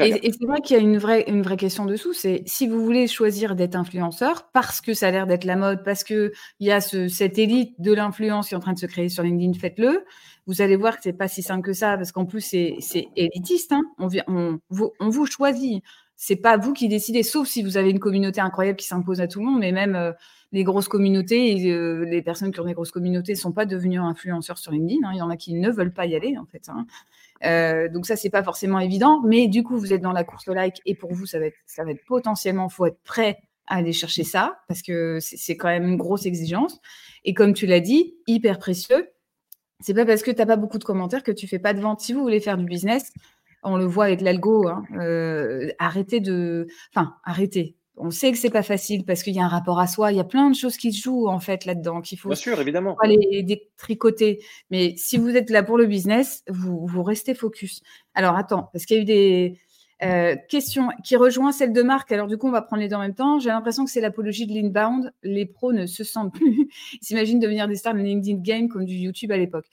Et, c'est vrai qu'il y a une vraie, une vraie question dessous, c'est si vous voulez choisir d'être influenceur parce que ça a l'air d'être la mode, parce qu'il y a ce, cette élite de l'influence qui est en train de se créer sur LinkedIn, faites-le. Vous allez voir que c'est pas si simple que ça, parce qu'en plus c'est élitiste. Hein. On, on, on, vous choisit. C'est pas vous qui décidez, sauf si vous avez une communauté incroyable qui s'impose à tout le monde, mais même euh, les grosses communautés, euh, les personnes qui ont des grosses communautés sont pas devenues influenceurs sur LinkedIn. Hein. Il y en a qui ne veulent pas y aller, en fait. Hein. Euh, donc ça, c'est pas forcément évident, mais du coup, vous êtes dans la course au like et pour vous, ça va être, ça va être potentiellement, faut être prêt à aller chercher ça parce que c'est quand même une grosse exigence. Et comme tu l'as dit, hyper précieux. C'est pas parce que tu n'as pas beaucoup de commentaires que tu fais pas de vente. Si vous voulez faire du business, on le voit avec l'algo, hein, euh, arrêtez de, enfin, arrêtez on sait que c'est pas facile parce qu'il y a un rapport à soi, il y a plein de choses qui se jouent en fait là-dedans qu'il faut Bien sûr, évidemment. aller détricoter. Mais si vous êtes là pour le business, vous, vous restez focus. Alors attends, parce qu'il y a eu des euh, questions qui rejoignent celle de Marc. Alors du coup, on va prendre les deux en même temps. J'ai l'impression que c'est l'apologie de l'inbound. Les pros ne se sentent plus. Ils s'imaginent devenir des stars de LinkedIn Game comme du YouTube à l'époque.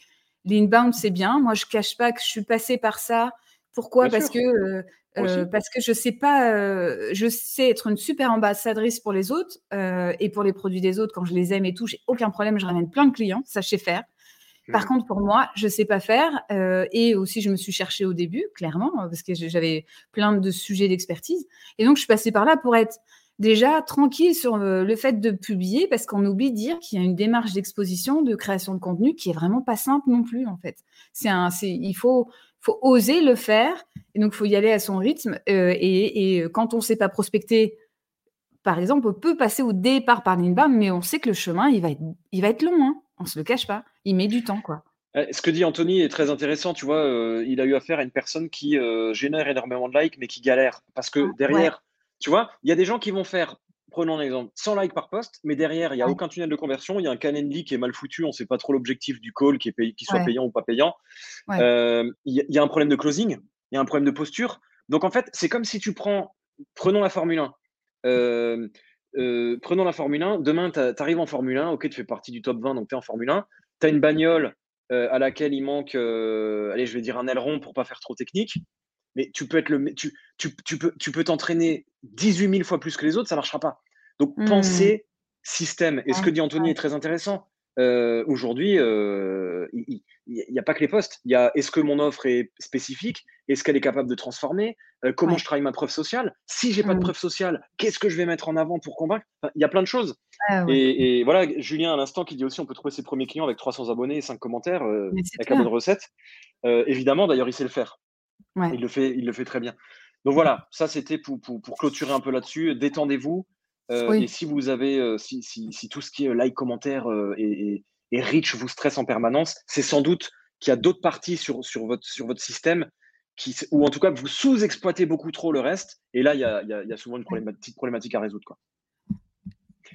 L'inbound, c'est bien. Moi, je cache pas que je suis passée par ça. Pourquoi? Parce que euh, parce que je sais pas, euh, je sais être une super ambassadrice pour les autres euh, et pour les produits des autres quand je les aime et tout, j'ai aucun problème, je ramène plein de clients, ça je sais faire. Par mmh. contre, pour moi, je sais pas faire et aussi je me suis cherchée au début, clairement, parce que j'avais plein de sujets d'expertise et donc je suis passée par là pour être déjà tranquille sur le fait de publier parce qu'on oublie de dire qu'il y a une démarche d'exposition, de création de contenu qui est vraiment pas simple non plus en fait. C'est un, c'est, il faut faut oser le faire. Et donc, il faut y aller à son rythme. Euh, et, euh, quand on ne sait pas prospecter, par exemple, on peut passer au départ par l'inbound, mais on sait que le chemin, il va être, il va être long. Hein. On ne se le cache pas. Il met du temps, quoi. Eh, ce que dit Anthony est très intéressant. Tu vois, euh, il a eu affaire à une personne qui génère énormément de likes, mais qui galère. Parce que ah, derrière, tu vois, il y a des gens qui vont faire Prenons un exemple, 100 likes par poste, mais derrière, il n'y a aucun tunnel de conversion, il y a un Calendly qui est mal foutu, on ne sait pas trop l'objectif du call, qui, est soit payant ou pas payant. Euh, il y, a un problème de closing, il y a un problème de posture. Donc en fait, c'est comme si tu prends, prenons la Formule 1. Euh, euh, prenons la Formule 1, demain, tu arrives en Formule 1, ok, tu fais partie du top 20, donc tu es en Formule 1, tu as une bagnole à laquelle il manque, allez, je vais dire un aileron pour pas faire trop technique, mais tu peux être le, tu, tu, tu peux, tu peux t'entraîner 18 000 fois plus que les autres, ça marchera pas. Donc, mmh. penser système. Et ce que dit Anthony est très intéressant. Euh, aujourd'hui, euh, il n'y a pas que les postes. Il y a est-ce que mon offre est spécifique? Est-ce qu'elle est capable de transformer? Euh, Comment je travaille ma preuve sociale? Si j'ai pas de mmh. preuve sociale, qu'est-ce que je vais mettre en avant pour convaincre? Il y a plein de choses. Ah et, voilà, Julien à l'instant qui dit aussi on peut trouver ses premiers clients avec 300 abonnés et 5 commentaires avec la bonne recette. évidemment, d'ailleurs, il sait le faire. Il, le fait, il le fait très bien. Donc voilà, ça c'était pour, pour, clôturer un peu là-dessus. Détendez-vous. Euh, et si vous avez, euh, si, si, si, tout ce qui est like, commentaire euh, et, et, rich vous stresse en permanence, c'est sans doute qu'il y a d'autres parties sur, sur, votre, sur votre système qui, ou en tout cas vous sous-exploitez beaucoup trop le reste. Et là, il y a, y a, souvent une problématique, problématique à résoudre. Quoi.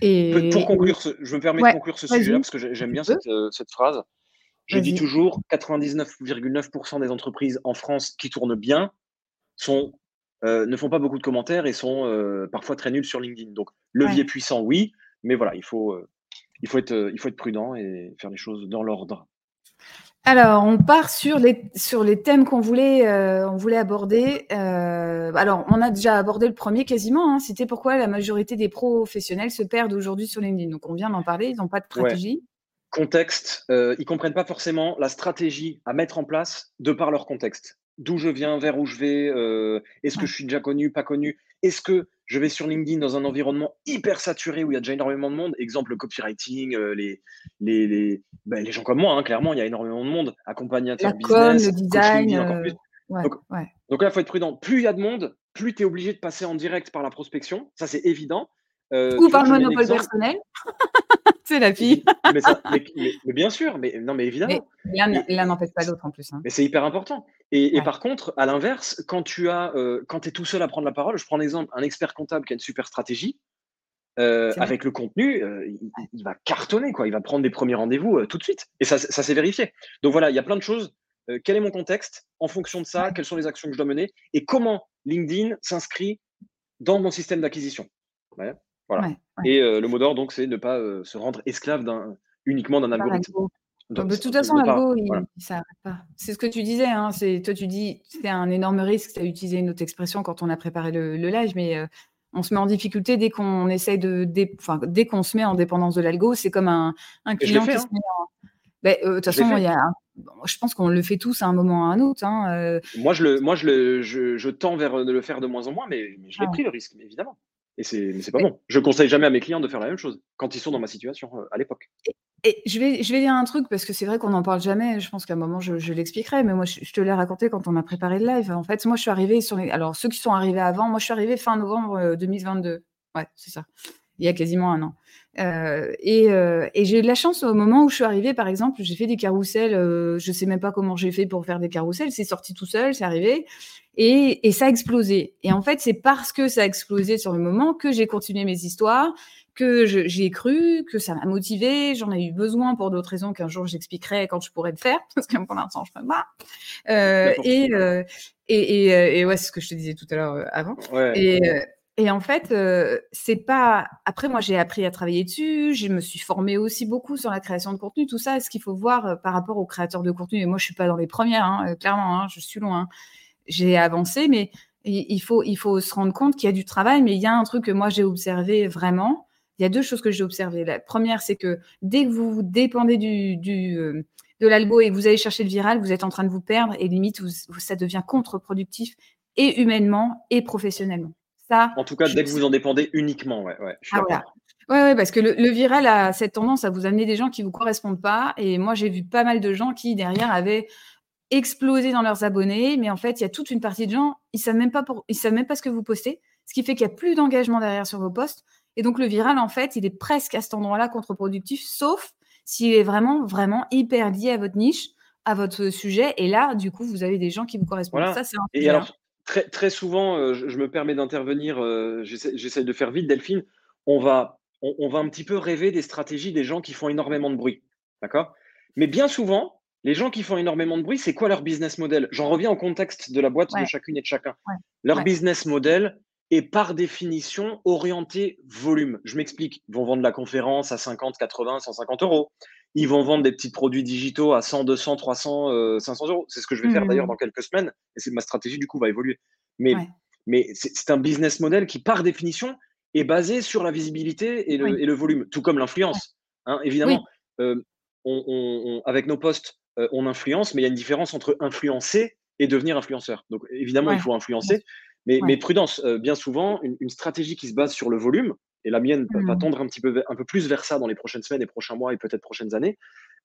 Et... Pour conclure, je me permets de conclure ce sujet-là parce que j'aime bien cette, cette, phrase. Je dis toujours 99,9% des entreprises en France qui tournent bien sont euh, ne font pas beaucoup de commentaires et sont euh, parfois très nuls sur LinkedIn. Donc, levier puissant, oui, mais voilà, il faut, euh, il, faut être, il faut être prudent et faire les choses dans l'ordre. Alors, on part sur les, sur les thèmes qu'on voulait, on voulait aborder. alors, on a déjà abordé le premier quasiment. Hein, C'était pourquoi la majorité des professionnels se perdent aujourd'hui sur LinkedIn. Donc, on vient d'en parler, ils n'ont pas de stratégie. Contexte, ils ne comprennent pas forcément la stratégie à mettre en place de par leur contexte d'où je viens, vers où je vais, euh, est-ce que je suis déjà connu, pas connu, est-ce que je vais sur LinkedIn dans un environnement hyper saturé où il y a déjà énormément de monde, exemple le copywriting, euh, les, les, les, ben, les, gens comme moi, hein, clairement, il y a énormément de monde, accompagnateur business, le design. Euh, donc, là, il faut être prudent. Plus il y a de monde, plus tu es obligé de passer en direct par la prospection, ça c'est évident. Ou par le monopole personnel. c'est la fille. mais, bien sûr, mais non, mais évidemment. L'un n'empêche pas l'autre en plus. Hein. Mais c'est hyper important. Et, par contre, à l'inverse, quand tu as, euh, quand es tout seul à prendre la parole, je prends l'exemple, un expert comptable qui a une super stratégie, euh, avec le contenu, euh, il, va cartonner, quoi. Il va prendre des premiers rendez-vous tout de suite. Et ça, ça s'est vérifié. Donc voilà, il y a plein de choses. quel est mon contexte En fonction de ça, quelles sont les actions que je dois mener? Et comment LinkedIn s'inscrit dans mon système d'acquisition? Voilà. Et le mot d'ordre, donc, c'est ne pas se rendre esclave d'un uniquement d'un algorithme. de toute façon, l'algo, ça n'arrête pas. C'est ce que tu disais. Hein, toi, tu dis c'est un énorme risque. Tu as utilisé une autre expression quand on a préparé le, live, mais euh, on se met en difficulté dès qu'on essaye de. Enfin, dès qu'on se met en dépendance de l'algo, c'est comme un, client qui se hein. met en. Ben, euh, de toute façon, il y a je pense qu'on le fait tous à un moment ou à un autre. Hein, euh. Moi, je, le, moi je, le, je, tends vers de le faire de moins en moins, mais, je l'ai ah. pris le risque, évidemment. Et c'est, c'est pas bon. Je conseille jamais à mes clients de faire la même chose quand ils sont dans ma situation à l'époque. Et je vais, je vais dire un truc parce que c'est vrai qu'on n'en parle jamais. Je pense qu'à un moment, je, l'expliquerai. Mais moi, je, te l'ai raconté quand on a préparé le live. En fait, moi, je suis arrivée sur les. Alors, ceux qui sont arrivés avant, moi, je suis arrivée fin novembre 2022. Euh, ouais, c'est ça. Il y a quasiment un an. Euh, et, euh, et j'ai eu de la chance au moment où je suis arrivée, par exemple, j'ai fait des carousels. Euh, je sais même pas comment j'ai fait pour faire des carousels. C'est sorti tout seul, c'est arrivé. Et, et, ça a explosé. Et en fait, c'est parce que ça a explosé sur le moment que j'ai continué mes histoires que j'ai cru, que ça m'a motivé, j'en ai eu besoin pour d'autres raisons qu'un jour j'expliquerai quand je pourrais le faire, parce que pour l'instant je peux pas. Euh, et, euh, et, et, euh, et, ouais, c'est ce que je te disais tout à l'heure euh, avant. Ouais. Et, et en fait, euh, c'est pas. Après, moi, j'ai appris à travailler dessus. Je me suis formée aussi beaucoup sur la création de contenu, tout ça. Ce qu'il faut voir par rapport aux créateurs de contenu. Et moi, je suis pas dans les premières, hein, clairement. Hein, je suis loin. J'ai avancé, mais il faut, il faut se rendre compte qu'il y a du travail. Mais il y a un truc que moi j'ai observé vraiment il y a deux choses que j'ai observées. La première, c'est que dès que vous dépendez du, euh, de l'algo et que vous allez chercher le viral, vous êtes en train de vous perdre et limite, ça devient contre-productif et humainement et professionnellement. Ça, en tout cas, dès que vous en dépendez uniquement, ouais, ouais, ah, voilà. Ouais, parce que le, viral a cette tendance à vous amener des gens qui ne vous correspondent pas. Et moi, j'ai vu pas mal de gens qui, derrière, avaient explosé dans leurs abonnés. Mais en fait, il y a toute une partie de gens, ils ne savent, même pas savent même pas ce que vous postez. Ce qui fait qu'il n'y a plus d'engagement derrière sur vos posts. Et donc, le viral, en fait, il est presque à cet endroit-là contre-productif, sauf s'il est vraiment, vraiment hyper lié à votre niche, à votre sujet. Et là, du coup, vous avez des gens qui vous correspondent. Ça, c'est Et alors, très, très souvent, euh, je, me permets d'intervenir, euh, j'essaie de faire vite, Delphine. On va, on, va un petit peu rêver des stratégies des gens qui font énormément de bruit. D'accord? Mais bien souvent, les gens qui font énormément de bruit, c'est quoi leur business model? J'en reviens au contexte de la boîte de chacune et de chacun. Leur business model, et par définition orienté volume. Je m'explique. Ils vont vendre la conférence à 50, 80, 150 euros. Ils vont vendre des petits produits digitaux à 100, 200, 300, 500 euros. C'est ce que je vais faire d'ailleurs mmh. dans quelques semaines. Et c'est ma stratégie, du coup, va évoluer. Mais, mais c'est un business model qui, par définition, est basé sur la visibilité et le, volume, tout comme l'influence. Hein, évidemment, euh, on, avec nos postes, euh, on influence, mais il y a une différence entre influencer et devenir influenceur. Donc, évidemment, il faut influencer. Mais, prudence, euh, bien souvent, une, stratégie qui se base sur le volume, et la mienne va mmh. tendre un petit peu un peu plus vers ça dans les prochaines semaines, les prochains mois et peut-être prochaines années,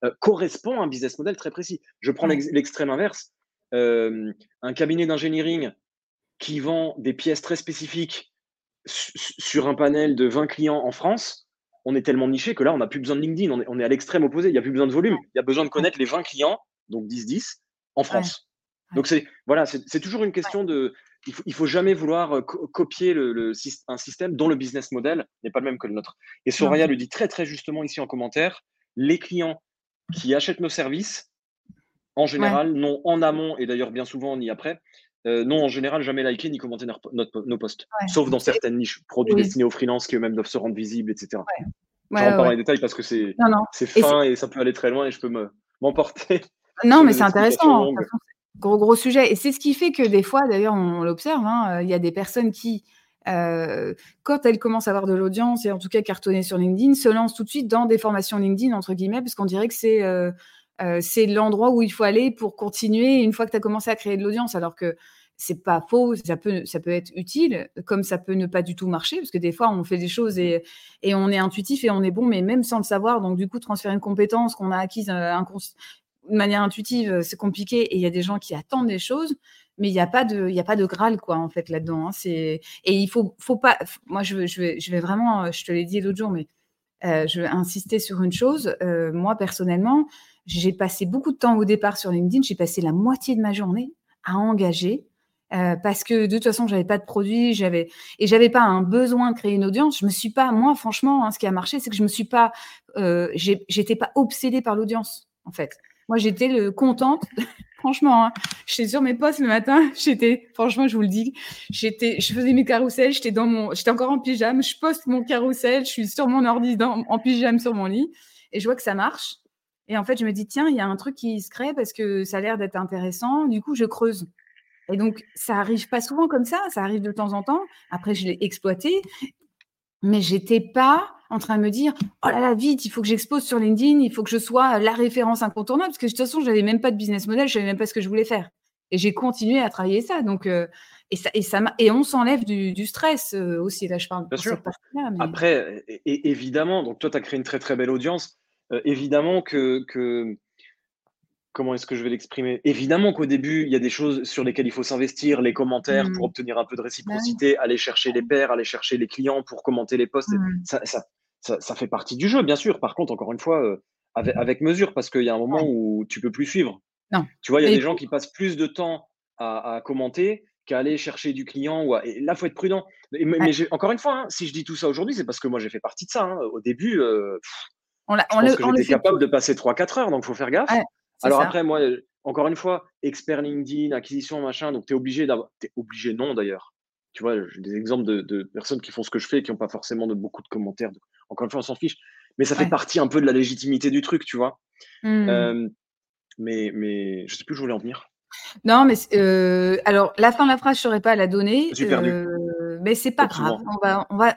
euh, correspond à un business model très précis. Je prends l'extrême inverse. Euh, un cabinet d'engineering qui vend des pièces très spécifiques sur un panel de 20 clients en France, on est tellement niché que là, on n'a plus besoin de LinkedIn. On est, à l'extrême opposé. Il n'y a plus besoin de volume. Il y a besoin de connaître les 20 clients, donc 10-10, en France. Donc, c'est voilà, c'est toujours une question de il faut, faut jamais vouloir euh, copier le, un système dont le business model n'est pas le même que le nôtre. Et Soraya le dit très très justement ici en commentaire, les clients qui achètent nos services, en général, n'ont en amont, et d'ailleurs bien souvent ni après, euh, n'ont en général jamais liké ni commenté nos posts, sauf dans certaines niches, produits destinés aux freelances qui eux-mêmes doivent se rendre visibles, etc. Ouais. Ouais, J'en parle en détail parce que c'est fin et, ça peut aller très loin et je peux m'emporter. non, mais c'est intéressant. Gros, gros sujet. Et c'est ce qui fait que des fois, d'ailleurs, on, l'observe, hein, euh, il y a des personnes qui, euh, quand elles commencent à avoir de l'audience, et en tout cas cartonner sur LinkedIn, se lancent tout de suite dans des formations LinkedIn, entre guillemets, parce qu'on dirait que c'est euh, l'endroit où il faut aller pour continuer une fois que tu as commencé à créer de l'audience, alors que c'est pas faux, ça peut, ça peut être utile, comme ça peut ne pas du tout marcher, parce que des fois, on fait des choses et, et on est intuitif et on est bon, mais même sans le savoir, donc du coup, transférer une compétence qu'on a acquise de manière intuitive, euh, c'est compliqué et il y a des gens qui attendent des choses, mais il n'y a pas de, il y a pas de graal quoi en fait là-dedans. Hein. Et il faut, faut pas. Moi, je, je, vais, je vais vraiment, euh, je te l'ai dit l'autre jour, mais euh, je vais insister sur une chose. moi personnellement, j'ai passé beaucoup de temps au départ sur LinkedIn. J'ai passé la moitié de ma journée à engager. parce que de toute façon, j'avais pas de produit, j'avais et j'avais pas un besoin de créer une audience. Je me suis pas, moi, franchement, hein, ce qui a marché, c'est que je me suis pas, j'étais pas obsédée par l'audience, en fait. Moi, j'étais contente. franchement, hein, j'étais sur mes postes le matin. J'étais, franchement, je vous le dis, j'étais, je faisais mes carousels. J'étais dans mon, j'étais encore en pyjama. Je poste mon carrousel. Je suis sur mon ordi en pyjama sur mon lit et je vois que ça marche. Et en fait, je me dis, tiens, il y a un truc qui se crée parce que ça a l'air d'être intéressant. Du coup, je creuse. Et donc, ça arrive pas souvent comme ça, ça arrive de temps en temps. Après, je l'ai exploité, mais j'étais pas en train de me dire oh là là vite il faut que j'expose sur LinkedIn il faut que je sois la référence incontournable parce que de toute façon j'avais même pas de business model je savais même pas ce que je voulais faire et j'ai continué à travailler ça donc euh, et ça et ça et on s'enlève du, stress euh, aussi là je parle Bien sûr. après et, évidemment donc toi tu as créé une très très belle audience euh, évidemment que, que comment est-ce que je vais l'exprimer? Évidemment qu'au début, il y a des choses sur lesquelles il faut s'investir, les commentaires pour mmh. obtenir un peu de réciprocité, aller chercher les pairs, aller chercher les clients pour commenter les posts. Mmh. Ça, ça, fait partie du jeu, bien sûr. Par contre, encore une fois, euh, avec, mesure, parce qu'il y a un moment où tu peux plus suivre. Non. Tu vois, il y a des gens qui passent plus de temps à, commenter qu'à aller chercher du client. Ou Et là, il faut être prudent. Mais, encore une fois, hein, si je dis tout ça aujourd'hui, c'est parce que moi, j'ai fait partie de ça. Hein. Au début, euh, on, je pense que j'étais capable de passer 3-4 heures, donc il faut faire gaffe. Alors après, moi, encore une fois, expert LinkedIn, acquisition, machin, donc tu es obligé d'avoir. Tu obligé, non d'ailleurs. Tu vois, j'ai des exemples de, personnes qui font ce que je fais et qui n'ont pas forcément de, beaucoup de commentaires. encore une fois, on s'en fiche. Mais ça fait partie un peu de la légitimité du truc, tu vois. Mmh. mais, mais je sais plus où je voulais en venir. Non, mais euh, alors la fin de la phrase, je ne saurais pas la donner. J'ai perdu. Euh, mais c'est pas grave. On va, on va,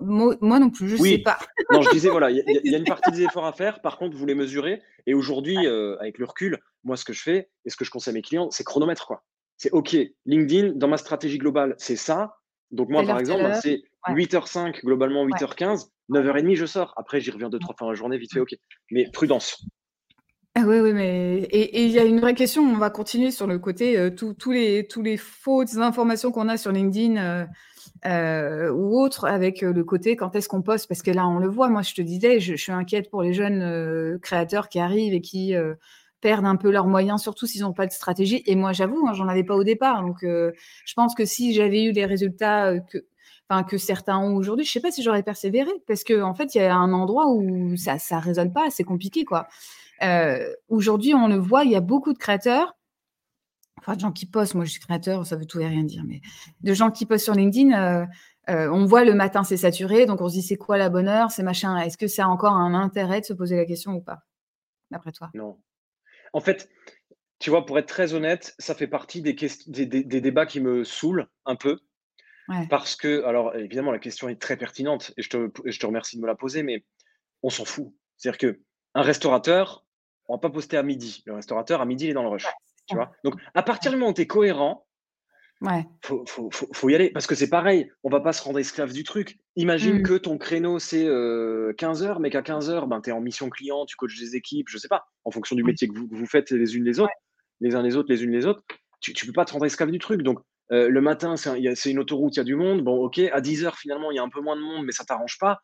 moi non plus, je ne sais pas. non, je disais voilà, il y, a une partie des efforts à faire. Par contre, vous les mesurez. Et aujourd'hui, euh, avec le recul, moi, ce que je fais et ce que je conseille à mes clients, c'est chronomètre quoi. C'est OK. LinkedIn, dans ma stratégie globale, c'est ça. Donc moi, par exemple, c'est 8h05, globalement 8h15, 9h30, je sors. Après, j'y reviens deux, trois fois la journée, vite fait, OK. Mais prudence. Ah oui, oui, mais et il y a une vraie question, on va continuer sur le côté, euh, tous les tous les fausses informations qu'on a sur LinkedIn, euh, euh, ou autres avec, le côté quand est-ce qu'on poste? Parce que là, on le voit, moi je te disais, je suis inquiète pour les jeunes, créateurs qui arrivent et qui, perdent un peu leurs moyens, surtout s'ils n'ont pas de stratégie. Et moi j'avoue, hein, j'en avais pas au départ. Donc je pense que si j'avais eu les résultats, que enfin que certains ont aujourd'hui, je sais pas si j'aurais persévéré. Parce qu'en fait, il y a un endroit où ça ça résonne pas, c'est compliqué, quoi. Euh, aujourd'hui, on le voit, il y a beaucoup de créateurs, enfin de gens qui postent, moi je suis créateur, ça veut tout et rien dire, mais de gens qui postent sur LinkedIn, euh, euh, on voit le matin c'est saturé, donc on se dit c'est quoi la bonne heure, c'est machin, est-ce que ça a encore un intérêt de se poser la question ou pas, d'après toi? Non. En fait, tu vois, pour être très honnête, ça fait partie des, des, débats qui me saoulent un peu. Parce que, alors évidemment, la question est très pertinente et je te, je te remercie de me la poser, mais on s'en fout. C'est-à-dire que un restaurateur, on va pas poster à midi. Le restaurateur, à midi, il est dans le rush. tu vois Donc, à partir du moment où tu es cohérent, Ouais. Faut, faut, y aller. Parce que c'est pareil, on va pas se rendre esclave du truc. Imagine mmh. que ton créneau, c'est 15 euh, heures, mais qu'à 15 heures, ben, tu es en mission client, tu coaches des équipes, je sais pas, en fonction du métier que vous, faites les unes les autres, les uns les autres, les unes les autres, tu, tu peux pas te rendre esclave du truc. Donc, euh, le matin, c'est une autoroute, il y a du monde. Bon, ok, à 10 heures, finalement, il y a un peu moins de monde, mais ça t'arrange pas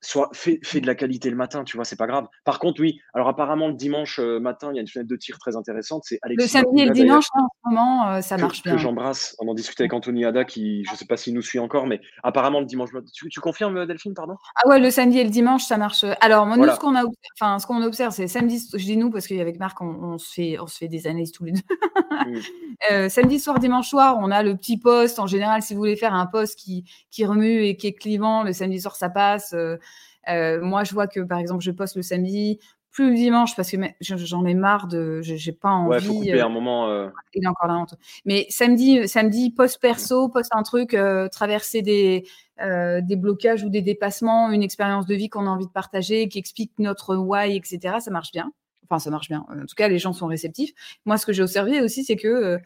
soit fait, de la qualité le matin, tu vois, c'est pas grave. Par contre, oui, alors apparemment le dimanche euh, matin, il y a une fenêtre de tir très intéressante, c'est Le samedi et le dimanche, en ce moment, euh, ça marche bien. Que j'embrasse. On en discutait avec Anthony Ada, qui, je sais pas s'il nous suit encore, mais apparemment le dimanche. Tu, tu confirmes, euh, Delphine, pardon? Ah ouais, le samedi et le dimanche, ça marche. Alors, moi, nous, ce qu'on enfin, ce qu'on observe, c'est samedi. Je dis nous parce qu'avec Marc, on, se fait, on se fait des analyses tous les deux. Mmh. samedi soir, dimanche soir, on a le petit poste. En général, si vous voulez faire un poste qui, qui remue et qui est clivant, le samedi soir, ça passe. Euh, moi, je vois que, par exemple, je poste le samedi, plus le dimanche parce que j'en ai marre de j'ai pas envie ouais, faut couper un moment euh... il est encore là mais samedi samedi post perso poste un truc euh, traverser des euh, des blocages ou des dépassements une expérience de vie qu'on a envie de partager qui explique notre why etc ça marche bien. Enfin ça marche bien. En tout cas les gens sont réceptifs. Moi ce que j'ai observé aussi c'est que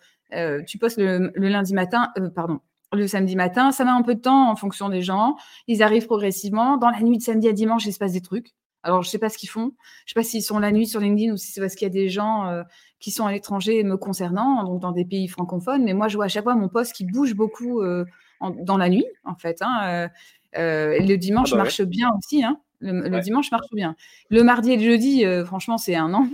tu postes le, le lundi matin pardon le samedi matin. Ça met un peu de temps en fonction des gens. Ils arrivent progressivement. Dans la nuit de samedi à dimanche, il se passe des trucs. Alors, je ne sais pas ce qu'ils font. Je ne sais pas s'ils sont la nuit sur LinkedIn ou si c'est parce qu'il y a des gens euh, qui sont à l'étranger me concernant, donc dans des pays francophones. Mais moi, je vois à chaque fois mon poste qui bouge beaucoup euh, dans la nuit, en fait. Hein, euh, le dimanche ah bah marche bien aussi. Hein. Le, dimanche marche bien. Le mardi et le jeudi, franchement, c'est un enfer.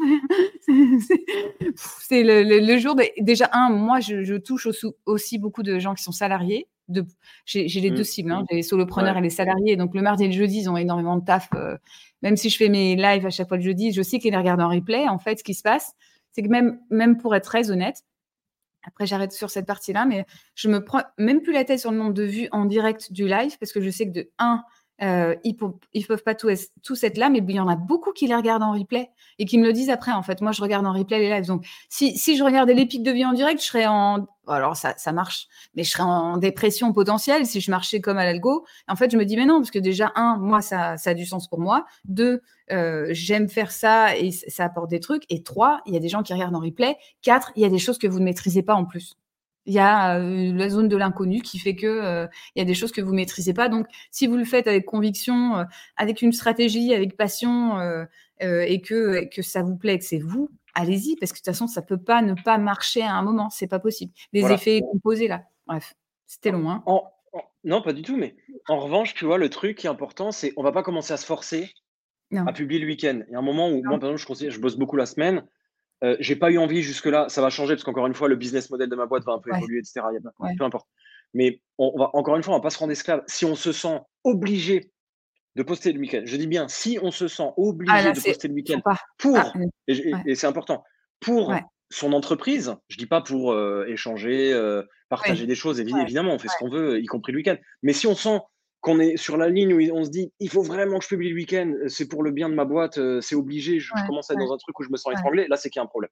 c'est le, jour de, déjà un. Moi, je, touche aussi, beaucoup de gens qui sont salariés. De, j'ai, les deux mmh. cibles, hein, j'ai les solopreneurs et les salariés. Donc le mardi et le jeudi, ils ont énormément de taf. même si je fais mes lives à chaque fois le jeudi, je sais qu'ils les regardent en replay. En fait, ce qui se passe, c'est que même, même pour être très honnête, après, j'arrête sur cette partie-là, mais je me prends même plus la tête sur le nombre de vues en direct du live parce que je sais que de un, euh, ils ne peuvent pas tous, être là, mais il y en a beaucoup qui les regardent en replay et qui me le disent après. En fait, moi, je regarde en replay les lives. Donc, si, je regardais l'épique de vie en direct, je serais en. Alors, ça, ça marche, mais je serais en dépression potentielle si je marchais comme à l'algo. En fait, je me dis, mais non, parce que déjà, un, moi, ça, ça a du sens pour moi. Deux, euh, j'aime faire ça et ça apporte des trucs. Et trois, il y a des gens qui regardent en replay. Quatre, il y a des choses que vous ne maîtrisez pas en plus il y a euh, la zone de l'inconnu qui fait que euh, il y a des choses que vous maîtrisez pas. Donc, si vous le faites avec conviction, euh, avec une stratégie, avec passion, et que que ça vous plaît, que c'est vous, allez-y, parce que de toute façon, ça peut pas ne pas marcher à un moment, c'est pas possible. Les effets composés là. Bref, c'était long. Hein. Non, pas du tout. Mais en revanche, tu vois, le truc qui est important, c'est on va pas commencer à se forcer à publier le week-end. Il y a un moment où moi, par exemple, je, je bosse beaucoup la semaine. Euh, j'ai pas eu envie jusque-là, ça va changer parce qu'encore une fois, le business model de ma boîte va un peu évoluer, etc. Peu importe. Mais on, va, encore une fois, on va pas se rendre esclave. Si on se sent obligé de poster le week-end, je dis bien, si on se sent obligé ah, de poster le week-end pour, ah, et, c'est important, pour son entreprise, je dis pas pour euh, échanger, euh, partager des choses, évidemment, on fait ce qu'on veut, y compris le week-end. Mais si on sent qu'on est sur la ligne où on se dit il faut vraiment que je publie le week-end, euh, c'est pour le bien de ma boîte, euh, c'est obligé, je, commence à être dans un truc où je me sens étranglé, là c'est qu'il y a un problème.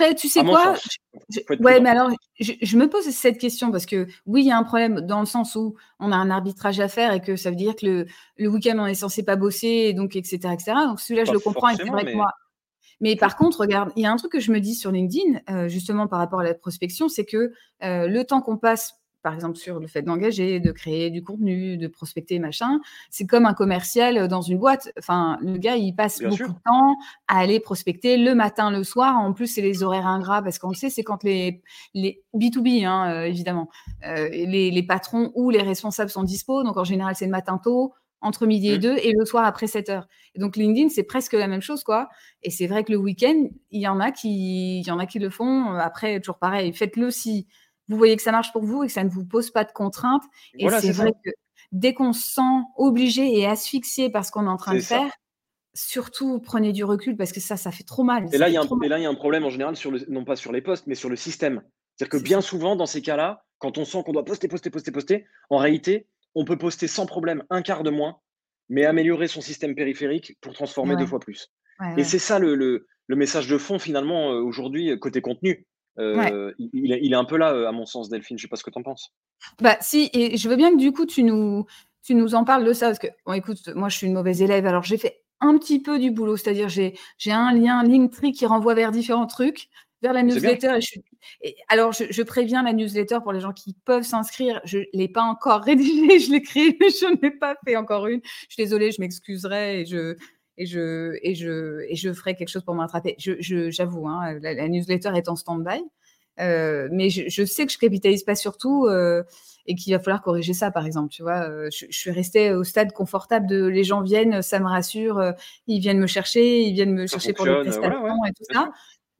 Après, tu sais quoi Ouais, mais alors je, me pose cette question parce que oui, il y a un problème dans le sens où on a un arbitrage à faire et que ça veut dire que le, le week-end on est censé pas bosser et donc etc etc. Donc celui-là je le comprends et c'est vrai que moi. Mais par contre, regarde, il y a un truc que je me dis sur LinkedIn, euh, justement par rapport à la prospection, c'est que le temps qu'on passe par exemple sur le fait d'engager, de créer du contenu, de prospecter, machin, c'est comme un commercial dans une boîte. Enfin, le gars, il passe beaucoup de temps à aller prospecter le matin, le soir. En plus, c'est les horaires ingrats parce qu'on le sait, c'est quand les, les B2B, hein, euh, évidemment, euh, les, les, patrons ou les responsables sont dispo. Donc, en général, c'est le matin tôt, entre midi et mmh. deux, et le soir après 7 heures. Et donc, LinkedIn, c'est presque la même chose, quoi. Et c'est vrai que le week-end, il y en a qui, il y en a qui le font. Après, toujours pareil, faites-le si vous voyez que ça marche pour vous et que ça ne vous pose pas de contraintes. Et c'est vrai que dès qu'on se sent obligé et asphyxié par ce qu'on est en train de faire, surtout prenez du recul parce que ça, ça fait trop mal. Et là, il y, a un problème en général, sur le, non pas sur les postes, mais sur le système. C'est-à-dire que bien souvent, dans ces cas-là, quand on sent qu'on doit poster, poster, poster, poster, en réalité, on peut poster sans problème un quart de moins, mais améliorer son système périphérique pour transformer deux fois plus. et c'est ça le, le, message de fond, finalement, euh, aujourd'hui, côté contenu. Euh, il, est un peu là, euh, à mon sens, Delphine. Je sais pas ce que tu en penses. Bah, si, et je veux bien que du coup, tu nous, tu nous en parles de ça. Parce que, bon, écoute, moi, je suis une mauvaise élève. Alors, j'ai fait un petit peu du boulot. C'est-à-dire, j'ai, j'ai un lien Linktree qui renvoie vers différents trucs, vers la newsletter. Et alors, je, préviens la newsletter pour les gens qui peuvent s'inscrire. Je ne l'ai pas encore rédigée. Je l'ai créée, mais je n'ai pas fait encore une. Je suis désolée, je m'excuserai et je et je, et je, et je ferai quelque chose pour m'attraper. J'avoue, hein, la, newsletter est en stand-by. Euh, mais je, sais que je capitalise pas sur tout euh, et qu'il va falloir corriger ça, par exemple. Tu vois, euh, je, suis restée au stade confortable de les gens viennent, ça me rassure, ils viennent me chercher, ils viennent me chercher pour des prestations et tout ça.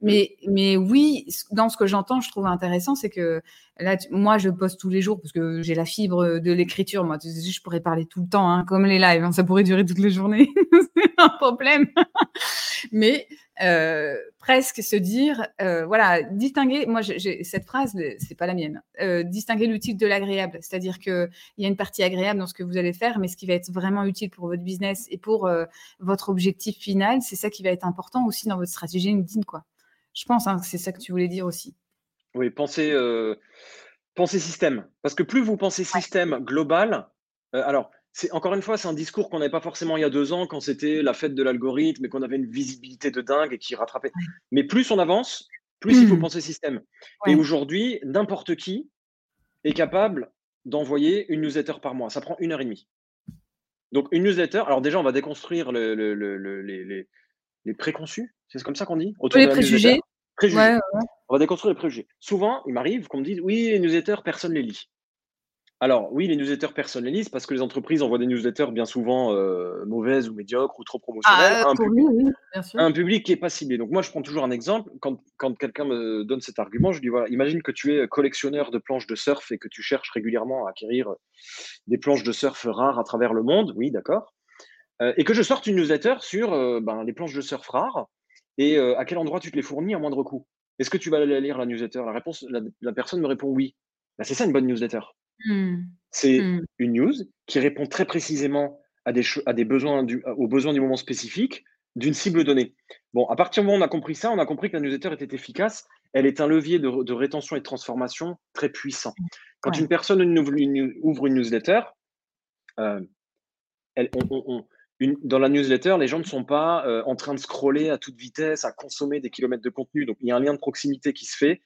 Mais, mais oui, dans ce que j'entends, je trouve intéressant, c'est que là, moi, je poste tous les jours parce que j'ai la fibre de l'écriture. Moi, je pourrais parler tout le temps, hein, comme les lives. Hein, ça pourrait durer toutes les journées. c'est un problème. mais euh, presque se dire, euh, voilà, distinguer. Moi, j'ai cette phrase, c'est pas la mienne. Euh, distinguer l'utile de l'agréable. C'est-à-dire qu'il y a une partie agréable dans ce que vous allez faire, mais ce qui va être vraiment utile pour votre business et pour votre objectif final, c'est ça qui va être important aussi dans votre stratégie LinkedIn, quoi. Je pense hein, que c'est ça que tu voulais dire aussi. Oui, pensez, euh, système. Parce que plus vous pensez système global, euh, alors, c'est encore une fois, c'est un discours qu'on n'avait pas forcément il y a deux ans quand c'était la fête de l'algorithme et qu'on avait une visibilité de dingue et qui rattrapait. Mais plus on avance, plus il faut mmh. penser système. Et aujourd'hui, n'importe qui est capable d'envoyer une newsletter par mois. Ça prend une heure et demie. Donc une newsletter, alors déjà on va déconstruire les, les préconçus, c'est comme ça qu'on dit Autour Les préjugés. On va déconstruire les préjugés. Souvent, il m'arrive qu'on me dise oui, les newsletters, personne ne les lit. Alors, oui, les newsletters, personne ne les lit parce que les entreprises envoient des newsletters bien souvent euh, mauvaises ou médiocres ou trop promotionnelles ah, un, public, qui n'est pas ciblé. Donc, moi, je prends toujours un exemple. Quand, quand quelqu'un me donne cet argument, je dis voilà, imagine que tu es collectionneur de planches de surf et que tu cherches régulièrement à acquérir des planches de surf rares à travers le monde. Oui, d'accord. Euh, et que je sorte une newsletter sur euh, ben, les planches de surf rares et euh, à quel endroit tu te les fournis à moindre coût? Est-ce que tu vas aller lire la newsletter? La réponse, la, personne me répond oui. Ben, c'est ça une bonne newsletter. Mmh. C'est Mmh. une news qui répond très précisément à des, à des besoins du, aux besoins du moment spécifique d'une cible donnée. Bon, à partir du moment où on a compris ça, on a compris que la newsletter était efficace. Elle est un levier de, de rétention et de transformation très puissant. Quand Ouais. une personne ouvre une, ouvre une newsletter, euh, elle, on, on, on, une, dans la newsletter, les gens ne sont pas euh, en train de scroller à toute vitesse, à consommer des kilomètres de contenu. Donc, il y a un lien de proximité qui se fait.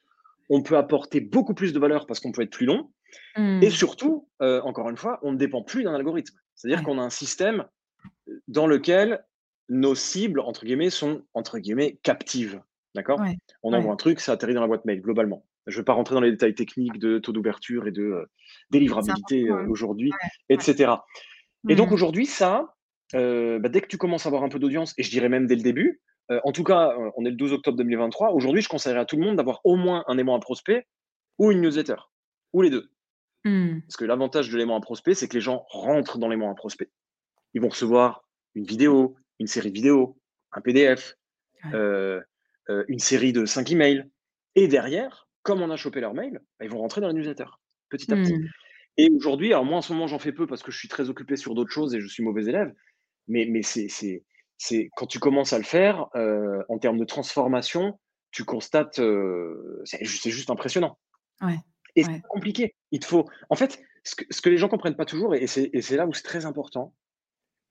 On peut apporter beaucoup plus de valeur parce qu'on peut être plus long. Mmh. Et surtout, euh, encore une fois, on ne dépend plus d'un algorithme. C'est-à-dire Ouais. qu'on a un système dans lequel nos cibles, entre guillemets, sont, entre guillemets, captives. D'accord? Ouais. On envoie Ouais. un truc, ça atterrit dans la boîte mail, globalement. Je ne vais pas rentrer dans les détails techniques de taux d'ouverture et de euh, délivrabilité euh, aujourd'hui, etc. Et donc Mmh. aujourd'hui, ça, euh, bah, dès que tu commences à avoir un peu d'audience, et je dirais même dès le début, euh, en tout cas, euh, on est le 12 octobre 2023, aujourd'hui, je conseillerais à tout le monde d'avoir au moins un aimant à prospect ou une newsletter, ou les deux. Mmh. Parce que l'avantage de l'aimant à prospect, c'est que les gens rentrent dans l'aimant à prospect. Ils vont recevoir une vidéo, une série de vidéos, un PDF, Ouais. euh, une série de 5 emails. Et derrière, comme on a chopé leur mail, bah, ils vont rentrer dans la newsletter, petit à petit. Mmh. Et aujourd'hui, alors moi en ce moment j'en fais peu parce que je suis très occupé sur d'autres choses et je suis mauvais élève, mais, mais c'est, c'est, c'est quand tu commences à le faire, euh, en termes de transformation, tu constates, euh, c'est, ju- c'est juste impressionnant. Ouais. Et Ouais. c'est compliqué. Il te faut. En fait, ce que, ce que les gens comprennent pas toujours, et c'est, et c'est là où c'est très important,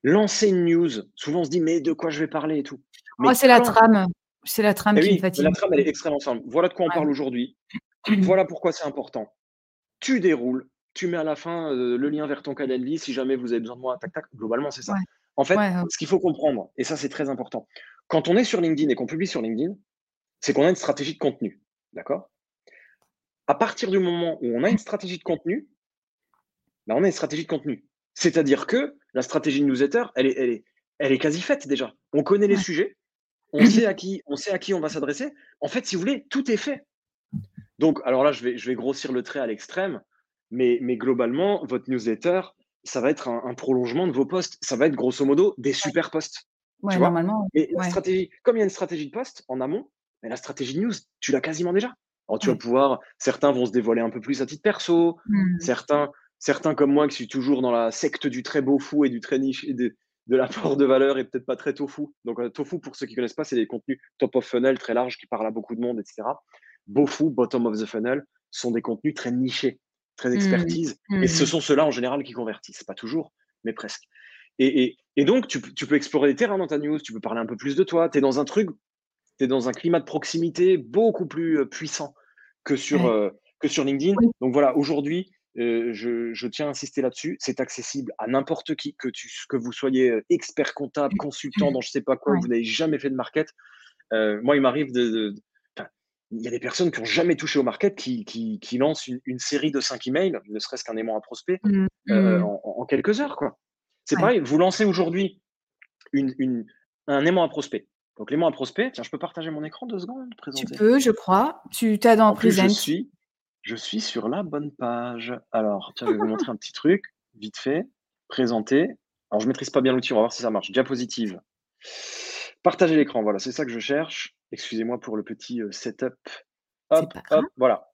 lancer une news. Souvent on se dit, mais de quoi je vais parler et tout. Mais Moi, c'est la trame. C'est la trame Eh qui me fatigue. la trame, elle est extrêmement simple. Voilà de quoi on Ouais. parle aujourd'hui. Voilà pourquoi c'est important. Tu déroules, tu mets à la fin euh, le lien vers ton Calendly si jamais vous avez besoin de moi. Tac, tac. Globalement, c'est ça. Ouais. En fait, Ouais, ouais. ce qu'il faut comprendre, et ça c'est très important, quand on est sur LinkedIn et qu'on publie sur LinkedIn, c'est qu'on a une stratégie de contenu. D'accord? À partir du moment où on a une stratégie de contenu, ben, on a une stratégie de contenu. C'est-à-dire que la stratégie de newsletter, elle est, elle est, elle est quasi faite déjà. On connaît les Ouais. sujets, on sait à qui, on sait à qui on va s'adresser. En fait, si vous voulez, tout est fait. Donc, alors là, je vais, je vais grossir le trait à l'extrême, mais, mais globalement, votre newsletter, ça va être un, un prolongement de vos posts. Ça va être grosso modo des super posts. Ouais, tu vois? normalement. Et la stratégie, comme il y a une stratégie de poste en amont, mais la stratégie news, tu l'as quasiment déjà. Alors, tu Ouais. vas pouvoir, certains vont se dévoiler un peu plus à titre perso, Mmh. certains, certains comme moi qui suis toujours dans la secte du très beau fou et du très niche et de, de l'apport de valeur et peut-être pas très tofu. Donc, euh, tofu, pour ceux qui connaissent pas, c'est des contenus top of funnel très larges qui parlent à beaucoup de monde, etc. Beau fou, bottom of the funnel, sont des contenus très nichés, très Mmh. expertise. Et ce Mmh. sont ceux-là en général qui convertissent. Pas toujours, mais presque. Et, et, et donc, tu, peux- tu peux explorer des terrains dans ta news, tu peux parler un peu plus de toi. Tu es dans un truc, tu es dans un climat de proximité beaucoup plus euh, puissant que sur, Ouais. euh, que sur LinkedIn. Oui. Donc voilà, aujourd'hui, euh, je, je tiens à insister là-dessus. C'est accessible à n'importe qui, que, tu, que vous soyez expert comptable, consultant dans je sais pas quoi, Ouais. vous n'avez jamais fait de market. Euh, moi, il m'arrive de. Il y a des personnes qui n'ont jamais touché au market qui, qui, qui lancent une, une série de 5 emails, ne serait-ce qu'un aimant à prospect, Mmh. euh, Mmh. en, en quelques heures. quoi. C'est Ouais. pareil, vous lancez aujourd'hui une, une, un aimant à prospect. Donc l'aimant à prospect, tiens, je peux partager mon écran deux secondes, Tu peux, je crois. Tu t'as dans En plus, je suis, je suis sur la bonne page. Alors, tiens, je vais vous montrer un petit truc, vite fait. Présenter. Alors, je maîtrise pas bien l'outil, on va voir si ça marche. Diapositive. Partager l'écran, voilà, c'est ça que je cherche. Excusez-moi pour le petit euh, setup. Hop, voilà.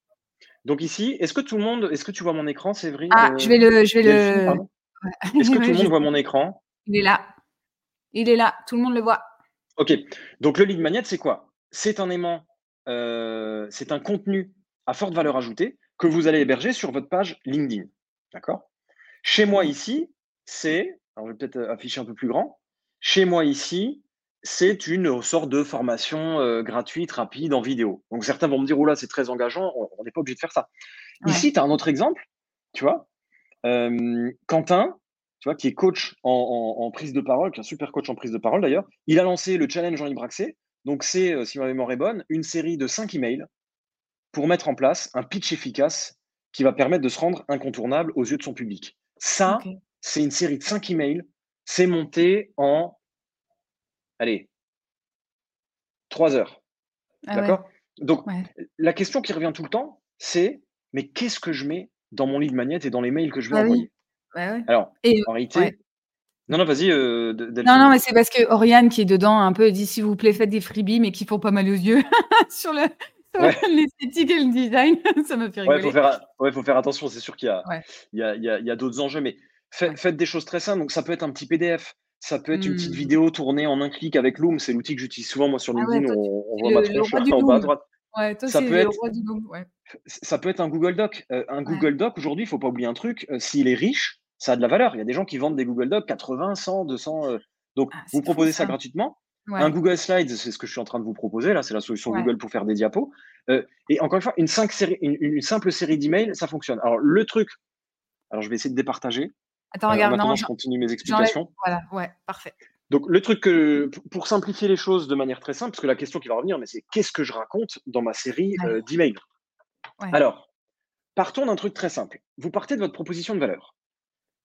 Donc ici, est-ce que tout le monde, est-ce que tu vois mon écran, Séverine Ah, euh, je vais le. Je vais le... Ouais. Est-ce que tout le monde voit mon écran? Il est là. Il est là. Tout le monde le voit. Ok. Donc le lead magnet, c'est quoi? C'est un aimant, euh, c'est un contenu à forte valeur ajoutée que vous allez héberger sur votre page LinkedIn. D'accord? Chez moi ici, c'est, alors je vais peut-être euh, afficher un peu plus grand. Chez moi ici, c'est une sorte de formation euh, gratuite, rapide, en vidéo. Donc certains vont me dire, oula, c'est très engageant, on n'est pas obligé de faire ça. Ouais. Ici, tu as un autre exemple, tu vois? Euh, Quentin, tu vois, qui est coach en, en- en prise de parole, qui est un super coach en prise de parole d'ailleurs, il a lancé le challenge Jean-Yves Braxé. Donc, c'est, si ma mémoire est bonne, une série de cinq emails pour mettre en place un pitch efficace qui va permettre de se rendre incontournable aux yeux de son public. Ça, c'est une série de cinq emails. C'est monté en, allez, trois heures. Ah ouais. D'accord? Donc, Ouais. la question qui revient tout le temps, c'est mais qu'est-ce que je mets dans mon lead magnet et dans les mails que je vais Bah oui. envoyer? Ouais, ouais. Alors, Et en réalité, non, non, vas-y, euh, De- Non, non, mais c'est parce que Oriane qui est dedans un peu dit s'il vous plaît faites des freebies mais qui font pas mal aux yeux sur le L'esthétique et le design, ça me fait rigoler. Ouais, faut faire, ouais, faut faire attention. C'est sûr qu'il y a, il y a, il y a, il y a d'autres enjeux, mais faites, des choses très simples. Donc, ça peut être un petit PDF. Ça peut être une petite mmh. vidéo tournée en un clic avec Loom. C'est l'outil que j'utilise souvent, moi, sur ah LinkedIn. on, voit ma tronche en bas à droite. Ouais, toi, ça, peut être, ouais. ça peut être un Google Doc. Euh, un Google Doc, aujourd'hui, il ne faut pas oublier un truc. Euh, s'il est riche, ça a de la valeur. Il y a des gens qui vendent des Google Docs 80, 100, 200. donc, ah, vous proposez ça, gratuitement. Un Google Slides, c'est ce que je suis en train de vous proposer. Là, c'est la solution Google pour faire des diapos. Euh, et encore une fois, une, une, simple série d'emails, ça fonctionne. Alors, le truc, alors je vais essayer de départager. Attends, regarde, non, je continue mes explications. Voilà, ouais, parfait. Donc, le truc que, pour simplifier les choses de manière très simple, parce que la question qui va revenir, mais c'est qu'est-ce que je raconte dans ma série euh, d'emails? Alors, partons d'un truc très simple. Vous partez de votre proposition de valeur.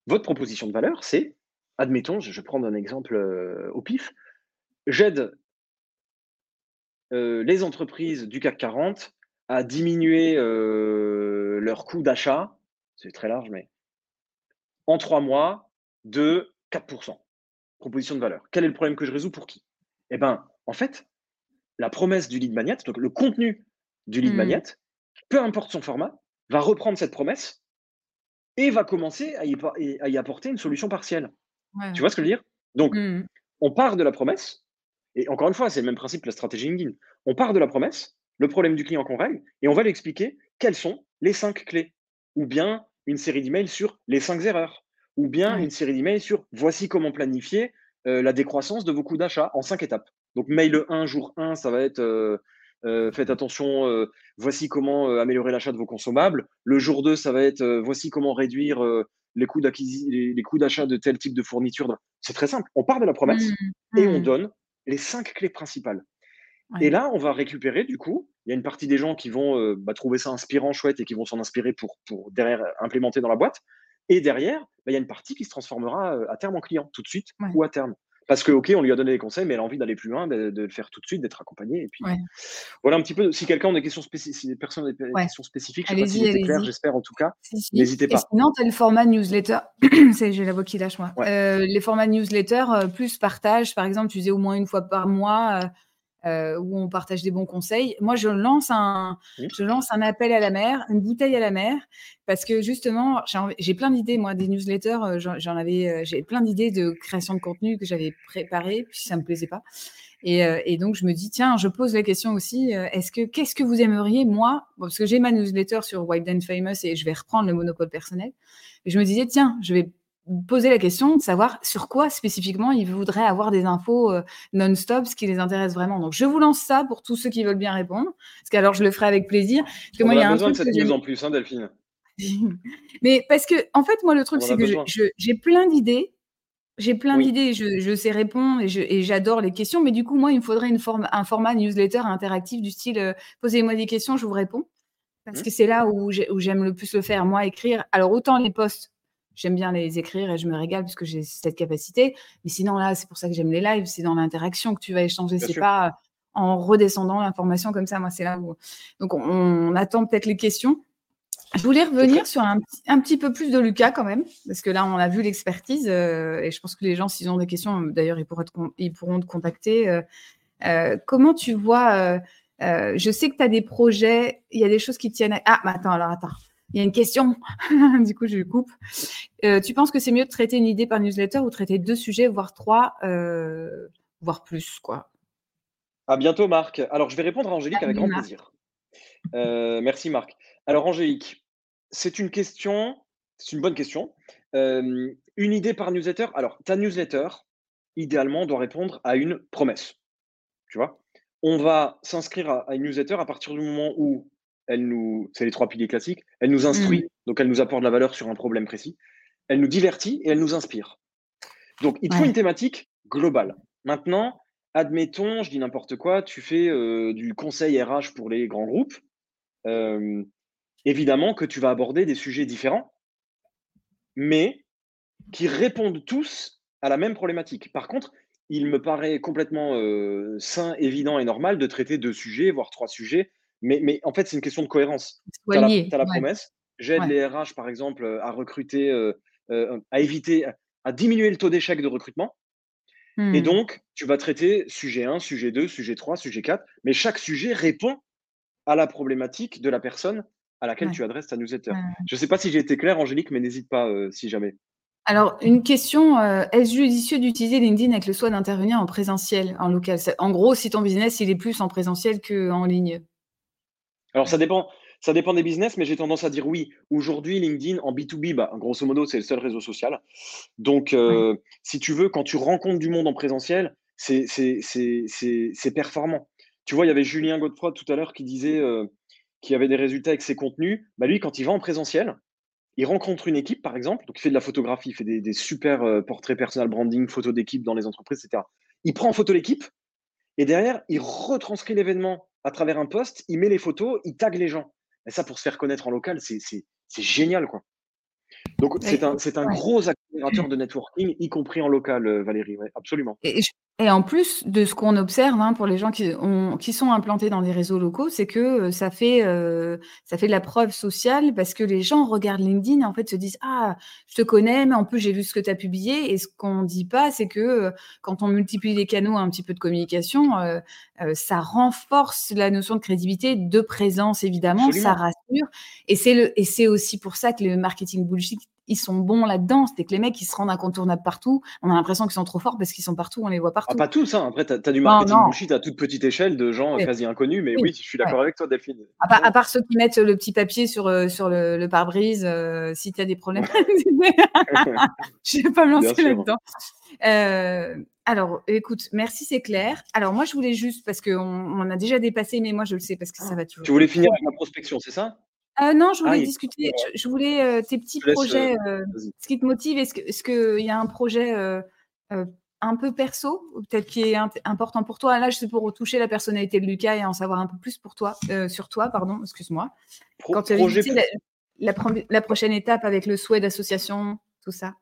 Votre proposition de valeur, c'est, admettons, je vais prendre un exemple euh, au pif, j'aide euh, les entreprises du CAC 40 à diminuer leur coût d'achat, c'est très large, mais en trois mois de 4% proposition de valeur. Quel est le problème que je résous pour qui? Eh bien, en fait, la promesse du lead magnet, donc le contenu du lead mmh. magnet, peu importe son format, va reprendre cette promesse et va commencer à y, apporter une solution partielle. Tu vois ce que je veux dire? Donc, mmh. on part de la promesse, et encore une fois, c'est le même principe que la stratégie LinkedIn. On part de la promesse, le problème du client qu'on règle, et on va lui expliquer quelles sont les cinq clés, ou bien une série d'emails sur les cinq erreurs, ou bien une série d'emails sur voici comment planifier euh, la décroissance de vos coûts d'achat en cinq étapes. Donc, mail 1, jour 1, ça va être euh, euh, faites attention, voici comment améliorer l'achat de vos consommables. Le jour 2, ça va être voici comment réduire les coûts d'achat de tel type de fourniture. C'est très simple. On part de la promesse mmh, et on mmh. donne les cinq clés principales. Et là, on va récupérer, du coup, il y a une partie des gens qui vont bah, trouver ça inspirant, chouette, et qui vont s'en inspirer pour, pour derrière implémenter dans la boîte. Et derrière, bah, il y a une partie qui se transformera à terme en client, tout de suite ou à terme. Parce que, OK, on lui a donné des conseils, mais elle a envie d'aller plus loin, de, le faire tout de suite, d'être accompagnée. Et puis, voilà un petit peu. Si quelqu'un a des questions, spécifiques, si personne a des questions spécifiques, je sais pas clair, j'espère en tout cas. N'hésitez pas. sinon, tu as le format newsletter. J'ai la voix qui lâche, moi. Euh, les formats newsletter, plus partage, par exemple, tu faisais au moins une fois par mois. Euh, euh, où on partage des bons conseils. Moi, je lance un, je lance un appel à la mer, une bouteille à la mer, parce que justement, j'ai plein d'idées, moi, des newsletters, euh, j'en avais, euh, j'ai plein d'idées de création de contenu que j'avais préparé, puis ça me plaisait pas. Et, donc, je me dis, tiens, je pose la question aussi, est-ce que, qu'est-ce que vous aimeriez, moi, parce que j'ai ma newsletter sur White and Famous et je vais reprendre le monopole personnel. Et je me disais, tiens, je vais poser la question de savoir sur quoi spécifiquement ils voudraient avoir des infos euh, non-stop, ce qui les intéresse vraiment. Donc, je vous lance ça pour tous ceux qui veulent bien répondre, parce qu'alors je le ferai avec plaisir. Parce que moi, il y a, besoin de cette news en plus, hein, Delphine. Mais parce que, en fait, moi, le truc, c'est que j'ai plein d'idées. J'ai plein d'idées, je, sais répondre et j'adore les questions, mais du coup, moi, il me faudrait une forme, un format newsletter interactif du style euh, posez-moi des questions, je vous réponds. Parce mmh. que c'est là où j'aime le plus le faire, moi, écrire. Alors, autant les posts J'aime bien les écrire et je me régale puisque j'ai cette capacité. Mais sinon, là, c'est pour ça que j'aime les lives. C'est dans l'interaction que tu vas échanger. C'est pas en redescendant l'information comme ça. Moi, c'est là où. Donc, on, attend peut-être les questions. Je voulais revenir sur un, un, petit peu plus de Lucas quand même, parce que là, on a vu l'expertise euh, et je pense que les gens, s'ils ont des questions, d'ailleurs, ils, ils, pourront te contacter. Euh, euh, comment tu vois Je sais que tu as des projets, il y a des choses qui tiennent. À... Ah, mais attends, alors attends il y a une question, du coup je coupe. Euh, tu penses que c'est mieux de traiter une idée par newsletter ou traiter deux sujets, voire trois, euh, voire plus quoi? À bientôt Marc. Alors je vais répondre à Angélique avec grand plaisir. Euh, merci Marc. Alors Angélique, c'est une question, c'est une bonne question. une idée par newsletter. Alors ta newsletter, idéalement, doit répondre à une promesse. Tu vois? On va s'inscrire à une newsletter à partir du moment où elle nous, c'est les trois piliers classiques, elle nous instruit, mmh. donc elle nous apporte de la valeur sur un problème précis, elle nous divertit et elle nous inspire. Donc il faut une thématique globale. Maintenant, admettons, je dis n'importe quoi, tu fais euh, du conseil RH pour les grands groupes, euh, évidemment que tu vas aborder des sujets différents, mais qui répondent tous à la même problématique. Par contre, il me paraît complètement euh, sain, évident et normal de traiter deux sujets, voire trois sujets, mais, en fait, c'est une question de cohérence. Tu as, la promesse. J'aide les RH, par exemple, à recruter, euh, euh, à éviter, à diminuer le taux d'échec de recrutement. Et mmh. donc, tu vas traiter sujet 1, sujet 2, sujet 3, sujet 4, mais chaque sujet répond à la problématique de la personne à laquelle tu adresses ta newsletter. Je ne sais pas si j'ai été clair, Angélique, mais n'hésite pas euh, si jamais. Alors, une question, euh, est-ce judicieux d'utiliser LinkedIn avec le souhait d'intervenir en présentiel, en local? En gros, si ton business, il est plus en présentiel qu'en ligne Alors, ça dépend, ça dépend des business, mais j'ai tendance à dire oui. Aujourd'hui, LinkedIn, en B2B, bah, grosso modo, c'est le seul réseau social. Donc, euh, si tu veux, quand tu rencontres du monde en présentiel, c'est performant. Tu vois, il y avait Julien Godefroy tout à l'heure qui disait euh, qu'il avait des résultats avec ses contenus. Bah, lui, quand il va en présentiel, il rencontre une équipe, par exemple, donc il fait de la photographie, il fait des, super euh, portraits personal branding, photos d'équipe dans les entreprises, etc. Il prend en photo l'équipe et derrière, il retranscrit l'événement à travers un post, il met les photos, il tag les gens. Et ça, pour se faire connaître en local, c'est génial, quoi. Donc, c'est un, un gros de networking, y compris en local, euh, Valérie, absolument. Et en plus de ce qu'on observe hein, pour les gens qui, ont, qui sont implantés dans des réseaux locaux, c'est que euh, ça fait, euh, ça fait de la preuve sociale parce que les gens regardent LinkedIn et en fait se disent Ah, je te connais, mais en plus j'ai vu ce que tu as publié. Et ce qu'on ne dit pas, c'est que quand on multiplie les canaux un petit peu de communication, ça renforce la notion de crédibilité, de présence évidemment, ça rassure. Et c'est aussi pour ça que le marketing bullshit ils sont bons là-dedans. C'est que les mecs, ils se rendent incontournables partout. On a l'impression qu'ils sont trop forts parce qu'ils sont partout, on les voit ah, partout. Ah, pas tous, hein. Après, tu as, du marketing bullshit à toute petite échelle de gens quasi inconnus. Mais oui, je suis d'accord avec toi, Delphine. À part, ceux qui mettent le petit papier sur, euh, sur le, pare-brise, euh, si tu as des problèmes. je vais pas me lancer là-dedans. Euh, alors, écoute, merci, c'est clair. Alors, moi, je voulais juste, parce qu'on on a déjà dépassé, mais moi, je le sais, parce que ça va toujours. Tu voulais finir avec ma prospection, c'est ça? Euh, non, je voulais ah, discuter, je, voulais euh, tes petits projets, euh, ce qui te motive. Est-ce qu'il y a un projet un peu perso, peut-être qui est important pour toi? Là, je sais pour retoucher la personnalité de Lucas et en savoir un peu plus pour toi, sur toi, pardon, excuse-moi. Quand tu as la, la, prochaine étape avec le souhait d'association, tout ça?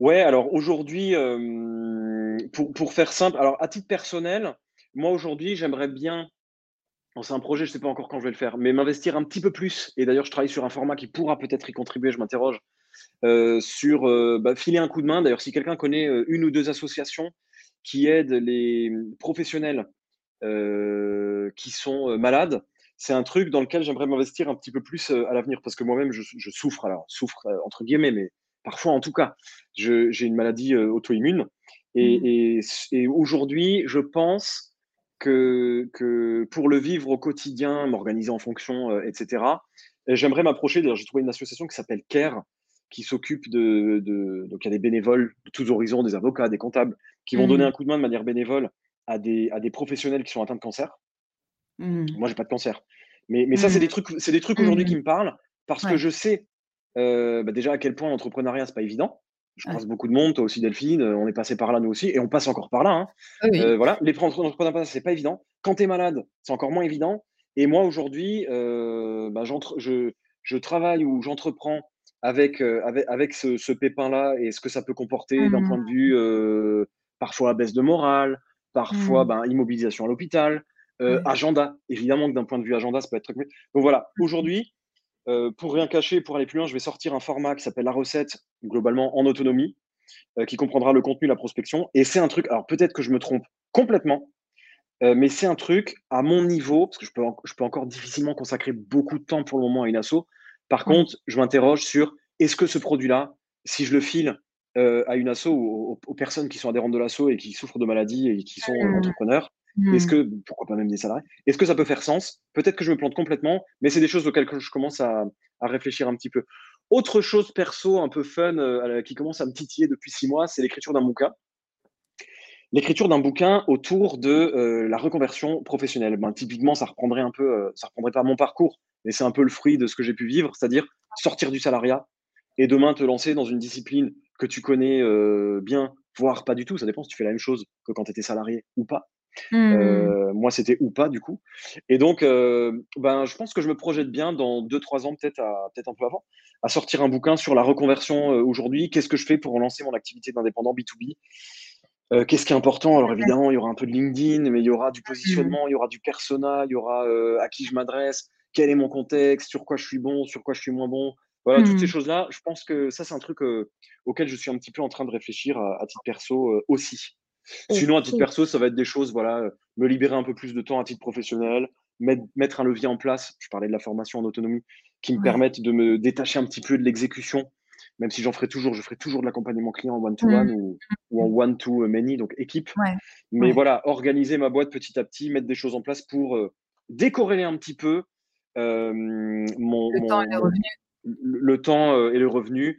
Ouais, alors aujourd'hui, pour, pour, faire simple, alors à titre personnel, moi aujourd'hui, j'aimerais bien c'est un projet, je ne sais pas encore quand je vais le faire, mais m'investir un petit peu plus. Et d'ailleurs, je travaille sur un format qui pourra peut-être y contribuer, je m'interroge, euh, sur euh, bah, filer un coup de main. D'ailleurs, si quelqu'un connaît euh, une ou deux associations qui aident les professionnels qui sont malades, c'est un truc dans lequel j'aimerais m'investir un petit peu plus à l'avenir parce que moi-même, je, souffre, alors souffre entre guillemets, mais parfois en tout cas, j'ai une maladie auto-immune. et mmh. aujourd'hui, je pense que, pour le vivre au quotidien, m'organiser en fonction, euh, etc. J'aimerais m'approcher, d'ailleurs j'ai trouvé une association qui s'appelle CARE, qui s'occupe de, Donc il y a des bénévoles de tous horizons, des avocats, des comptables, qui vont donner mmh. un coup de main de manière bénévole à des, à des professionnels qui sont atteints de cancer. Mmh. Moi, j'ai pas de cancer. Mais, mais ça, c'est mmh. des trucs, c'est des trucs aujourd'hui qui me parlent parce que je sais euh, bah, déjà à quel point l'entrepreneuriat, c'est pas évident je pense beaucoup de monde, toi aussi Delphine, euh, on est passé par là nous aussi, et on passe encore par là. Hein. Ah euh, voilà, les entrepreneurs, c'est pas évident. Quand tu es malade, c'est encore moins évident. Et moi aujourd'hui, euh, bah, je, je, travaille ou j'entreprends avec, avec, avec, ce, pépin-là et ce que ça peut comporter d'un point de mmh. vue parfois baisse de morale, parfois mmh. ben, immobilisation à l'hôpital, agenda. Évidemment que d'un point de vue agenda, ça peut être très. Donc voilà, mmh. aujourd'hui, euh, pour rien cacher, pour aller plus loin, je vais sortir un format qui s'appelle la recette, globalement en autonomie, euh, qui comprendra le contenu, la prospection. Et c'est un truc, alors peut-être que je me trompe complètement, euh, mais c'est un truc à mon niveau, parce que je peux, je peux encore difficilement consacrer beaucoup de temps pour le moment à une asso. Par contre, je m'interroge sur est-ce que ce produit-là, si je le file à une asso ou aux, personnes qui sont adhérentes de l'asso et qui souffrent de maladies et qui sont mmh. est-ce mmh. que, pourquoi pas même des salariés, est-ce que ça peut faire sens? Peut-être que je me plante complètement, mais c'est des choses auxquelles je commence à, réfléchir un petit peu. Autre chose perso, un peu fun, euh, qui commence à me titiller depuis six mois, c'est l'écriture d'un bouquin. L'écriture d'un bouquin autour de euh, la reconversion professionnelle. Ben, typiquement, ça reprendrait un peu, euh, ça reprendrait pas mon parcours, mais c'est un peu le fruit de ce que j'ai pu vivre, c'est-à-dire sortir du salariat et demain te lancer dans une discipline que tu connais bien, voire pas du tout. Ça dépend si tu fais la même chose que quand tu étais salarié ou pas. Mmh. Euh, moi, c'était ou pas, du coup. Et donc, euh, ben, je pense que je me projette bien dans 2-3 ans, peut-être peut un peu avant, à sortir un bouquin sur la reconversion euh, aujourd'hui. Qu'est-ce que je fais pour relancer mon activité d'indépendant B2B Qu'est-ce qui est important? Alors, évidemment, il y aura un peu de LinkedIn, mais il y aura du mmh. positionnement, il y aura du persona, il y aura à qui je m'adresse, quel est mon contexte, sur quoi je suis bon, sur quoi je suis moins bon. Voilà, toutes ces mmh. choses-là, je pense que ça, c'est un truc auquel je suis un petit peu en train de réfléchir à titre perso aussi. Sinon, à titre perso, ça va être des choses, voilà, me libérer un peu plus de temps à titre professionnel, mettre, un levier en place, je parlais de la formation en autonomie, qui me permettent de me détacher un petit peu de l'exécution, même si j'en ferai toujours, je ferai toujours de l'accompagnement client en one-to-one mmh. ou, en one-to-many, donc équipe. Mais voilà, organiser ma boîte petit à petit, mettre des choses en place pour euh, décorréler un petit peu euh, mon, le temps et le revenu. Le, temps euh, et le revenu,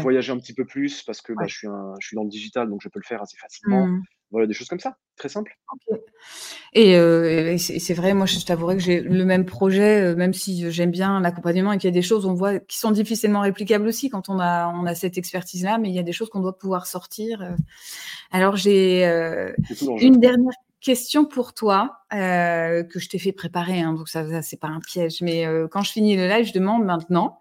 voyager un petit peu plus parce que bah, je, suis je suis dans le digital, donc je peux le faire assez facilement. Mmh. Voilà, des choses comme ça, très simple. Euh, et, c'est vrai, moi, je t'avouerai que j'ai le même projet, euh, même si j'aime bien l'accompagnement et qu'il y a des choses, on voit, qui sont difficilement réplicables aussi quand on a, on a cette expertise-là, mais il y a des choses qu'on doit pouvoir sortir. Euh. Alors, j'ai une dernière question pour toi que je t'ai fait préparer, hein, donc ça, ça c'est pas un piège, mais quand je finis le live, je demande maintenant.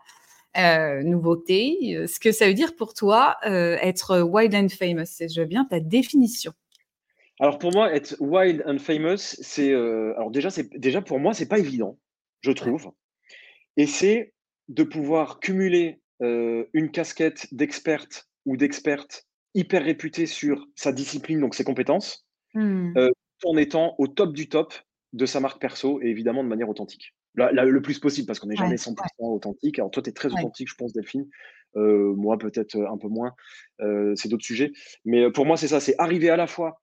Nouveauté, ce que ça veut dire pour toi être wild and famous. Je veux bien ta définition. Alors pour moi, être wild and famous, c'est euh, alors déjà, c'est déjà pour moi, c'est pas évident, je trouve. Et c'est de pouvoir cumuler euh, une casquette d'experte ou d'experte hyper réputée sur sa discipline, donc ses compétences, euh, en étant au top du top de sa marque perso et évidemment de manière authentique. Le plus possible, parce qu'on n'est jamais 100% authentique. Alors toi, tu es très authentique, je pense, Delphine. moi, peut-être un peu moins. c'est d'autres sujets. Mais pour moi, c'est ça, c'est arriver à la fois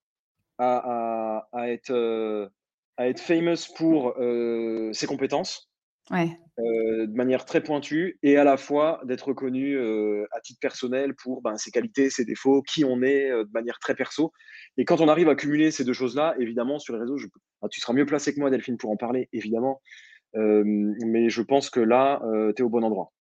à, être, euh, à être famous pour euh, ses compétences. Euh, de manière très pointue et à la fois d'être reconnu à titre personnel pour ben, ses qualités, ses défauts, qui on est de manière très perso. Et quand on arrive à cumuler ces deux choses-là, évidemment, sur les réseaux, ah, tu seras mieux placé que moi, Delphine, pour en parler, évidemment. Mais je pense que là, tu es au bon endroit.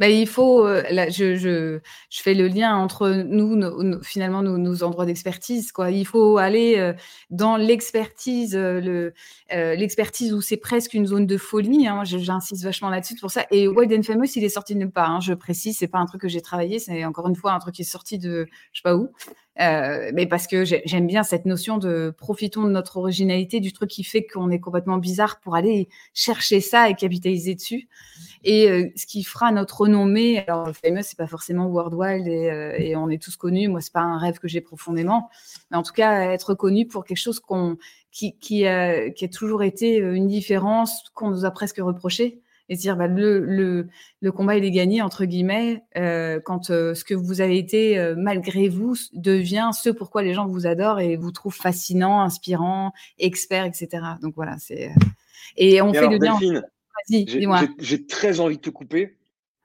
Bah, il faut, je, fais le lien entre nous, finalement, nos, endroits d'expertise. Il faut aller dans l'expertise, le, l'expertise où c'est presque une zone de folie. Hein. J'insiste vachement là-dessus pour ça. Et Wild and Famous, il est sorti de nulle part. Hein. Je précise, c'est pas un truc que j'ai travaillé, c'est encore une fois un truc qui est sorti de je sais pas où. Euh, mais parce que j'aime bien cette notion de profitons de notre originalité, du truc qui fait qu'on est complètement bizarre pour aller chercher ça et capitaliser dessus. Et euh, ce qui fera notre renommée, alors famous, c'est pas forcément worldwide et, euh, et, on est tous connus. Moi, c'est pas un rêve que j'ai profondément, mais en tout cas être connu pour quelque chose qu'on qui, qui, qui a toujours été une différence qu'on nous a presque reproché et dire bah, le, le, le, combat il est gagné entre guillemets euh, quand euh, ce que vous avez été euh, malgré vous devient ce pourquoi les gens vous adorent et vous trouvent fascinant, inspirant, expert, etc. Donc voilà, c'est et on fait le lien. J'ai très envie de te couper.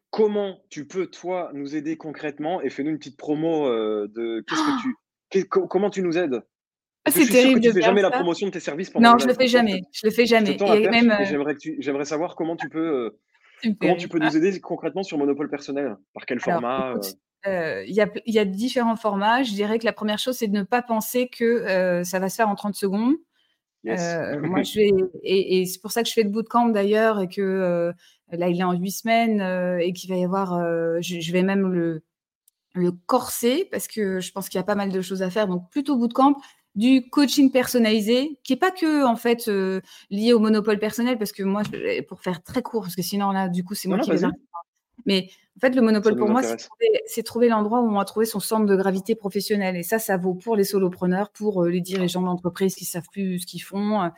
Comment tu peux toi nous aider concrètement? Et fais-nous une petite promo de qu'est-ce que tu comment tu nous aides? Ah, c'est terrible. Que tu fais jamais la promotion de tes services pendant Non, je le fais jamais. Je le fais jamais. Et même, euh, j'aimerais, savoir comment tu peux, euh, comment tu peux nous aider concrètement sur Monopole personnel? Par quel format euh? Il y, a, y, a, différents formats. Je dirais que la première chose, c'est de ne pas penser que ça va se faire en 30 secondes. moi, je vais, et, c'est pour ça que je fais le bootcamp d'ailleurs, et que là, il est en 8 semaines, et qu'il va y avoir, je, je, vais même le, le corser, parce que je pense qu'il y a pas mal de choses à faire. Donc, plutôt bootcamp du coaching personnalisé, qui est pas que en fait euh, lié au monopole personnel, parce que moi, pour faire très court, parce que sinon là, du coup, c'est moi qui les Mais en fait, le monopole pour moi, c'est trouver, l'endroit où on va trouver son centre de gravité professionnel. Et ça, ça vaut pour les solopreneurs, pour euh, les dirigeants d'entreprise qui savent plus ce qu'ils font.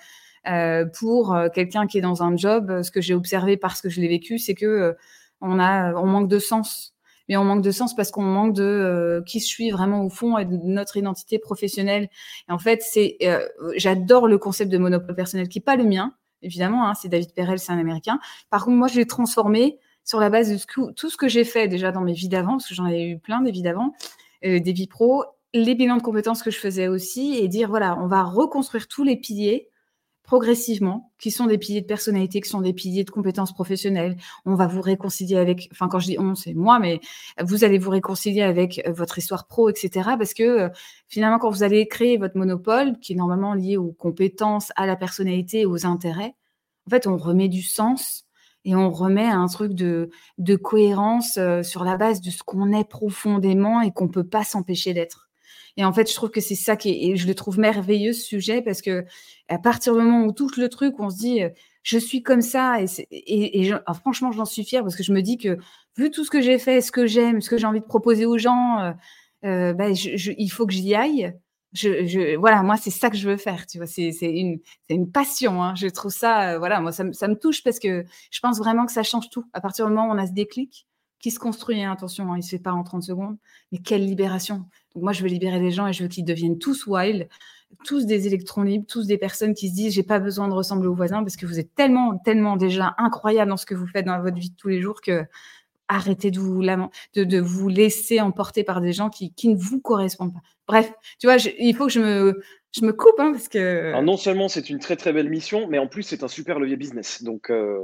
Euh, pour quelqu'un qui est dans un job, ce que j'ai observé parce que je l'ai vécu, c'est que on a, on manque de sens mais on manque de sens parce qu'on manque de euh, qui je suis vraiment au fond et de notre identité professionnelle. Et en fait, c'est euh, j'adore le concept de monopole personnel qui est pas le mien, évidemment. Hein, c'est David Perel, c'est un Américain. Par contre, moi, je l'ai transformé sur la base de tout ce que j'ai fait déjà dans mes vies d'avant, parce que j'en ai eu plein des vies d'avant, euh, des vies pro, les bilans de compétences que je faisais aussi, et dire voilà, on va reconstruire tous les piliers progressivement, qui sont des piliers de personnalité, qui sont des piliers de compétences professionnelles. On va vous réconcilier avec, enfin quand je dis on, c'est moi, mais vous allez vous réconcilier avec euh, votre histoire pro, etc. Parce que euh, finalement, quand vous allez créer votre monopole, qui est normalement lié aux compétences, à la personnalité, aux intérêts, en fait, on remet du sens et on remet un truc de, cohérence euh, sur la base de ce qu'on est profondément et qu'on peut pas s'empêcher d'être. Et en fait, je trouve que c'est ça qui est, je le trouve merveilleux ce sujet parce que à partir du moment où touche le truc, on se dit, je suis comme ça et, et ah, franchement, j'en suis fière parce que je me dis que vu tout ce que j'ai fait, ce que j'aime, ce que j'ai envie de proposer aux gens, bah, je, il faut que j'y aille. je, voilà, moi, c'est ça que je veux faire. Tu vois, c'est une, passion. Hein. Je trouve ça, voilà, moi, ça, me touche parce que je pense vraiment que ça change tout. À partir du moment où on a ce déclic qui se construit, hein, attention, hein, il ne se fait pas en 30 secondes, mais quelle libération. Donc, moi, je veux libérer les gens et je veux qu'ils deviennent tous wild, tous des électrons libres, tous des personnes qui se disent j'ai pas besoin de ressembler aux voisins parce que vous êtes tellement, tellement déjà incroyable dans ce que vous faites dans votre vie de tous les jours que arrêtez de vous, laisser emporter par des gens qui, qui, ne vous correspondent pas. Bref, tu vois, il faut que je me, je me coupe hein, parce que. non seulement c'est une très très belle mission, mais en plus c'est un super levier business. Donc. Euh,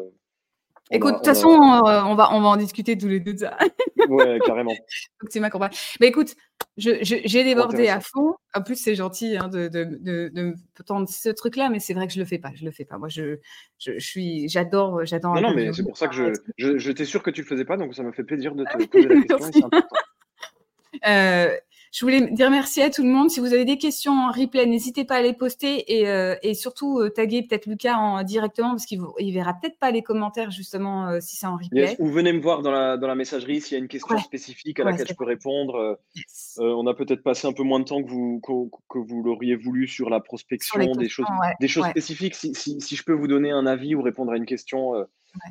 Écoute, de toute façon, euh, on, va, on va en discuter tous les deux de ça. ouais, carrément. c'est ma campagne. Mais écoute, j'ai débordé à fond. En plus, c'est gentil hein, de, de, de, de, tendre ce truc-là, mais c'est vrai que je le fais pas. Je le fais pas. Moi, je, je, suis, j'adore, j'adore. Non, non, mais c'est pour ça que je, je, j'étais sûr que tu le faisais pas, donc ça me fait plaisir de te poser la question. euh, je voulais dire merci à tout le monde. Si vous avez des questions en replay, n'hésitez pas à les poster et, euh, et surtout euh, taguer peut-être Lucas en, directement parce qu'il ne verra peut-être pas les commentaires justement euh, si c'est en replay. ou venez me voir dans la, dans la messagerie s'il y a une question spécifique à laquelle je peux répondre. on a peut-être passé un peu moins de temps que vous, que, vous l'auriez voulu sur la prospection, des choses, des choses spécifiques. Si, si, si, je peux vous donner un avis ou répondre à une question,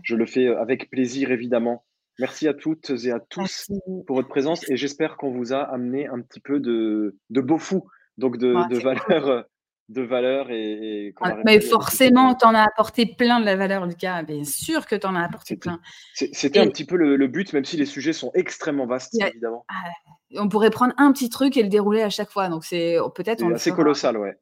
je le fais avec plaisir évidemment. Merci à toutes et à tous pour votre présence et j'espère qu'on vous a amené un petit peu de, de beau fou, donc de, de valeur, de valeur et, mais forcément, tu en as apporté plein de la valeur, Lucas. Bien sûr que tu en as apporté plein. C'était un petit peu le, but, même si les sujets sont extrêmement vastes, évidemment. Ah, on pourrait prendre un petit truc et le dérouler à chaque fois. Donc, c'est peut-être. C'est colossal, ouais.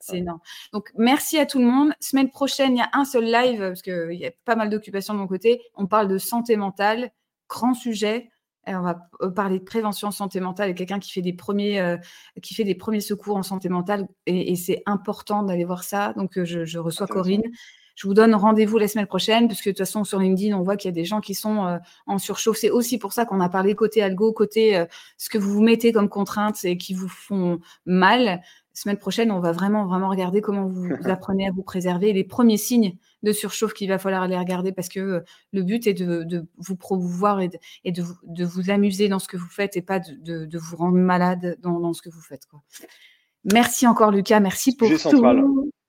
c'est énorme. Donc, merci à tout le monde. Semaine prochaine, il y a un seul live parce qu'il y a pas mal d'occupations de mon côté. On parle de santé mentale grand sujet. on va euh, parler de prévention santé mentale et quelqu'un qui fait des premiers euh, qui fait des premiers secours en santé mentale et, c'est important d'aller voir ça. Donc euh, je, reçois Corinne. Je vous donne rendez-vous la semaine prochaine, puisque de toute façon, sur LinkedIn, on voit qu'il y a des gens qui sont en surchauffe. C'est aussi pour ça qu'on a parlé côté algo, côté ce que vous vous mettez comme contraintes et qui vous font mal semaine prochaine, on va vraiment, vraiment regarder comment vous, apprenez à vous préserver, les premiers signes de surchauffe qu'il va falloir aller regarder parce que euh, le but est de, vous promouvoir et, de, vous amuser dans ce que vous faites et pas de, vous rendre malade dans, ce que vous faites. Merci encore, Lucas. Merci pour tout.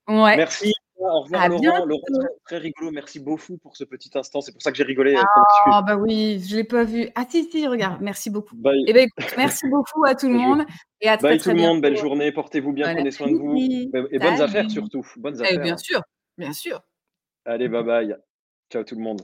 Ouais. Merci. Au revoir Laurent. Laurent, très, rigolo. Merci beaucoup pour ce petit instant. C'est pour ça que j'ai rigolé. Ah bah oui, je l'ai pas vu. Ah si si, regarde. Merci beaucoup. Eh ben, merci beaucoup à tout le monde et à très, Bye tout le monde. Belle journée. Portez-vous bien. Prenez soin de vous et bonnes affaires surtout. Bonnes eh, affaires. bien sûr, bien sûr. Allez, bye bye. Ciao tout le monde.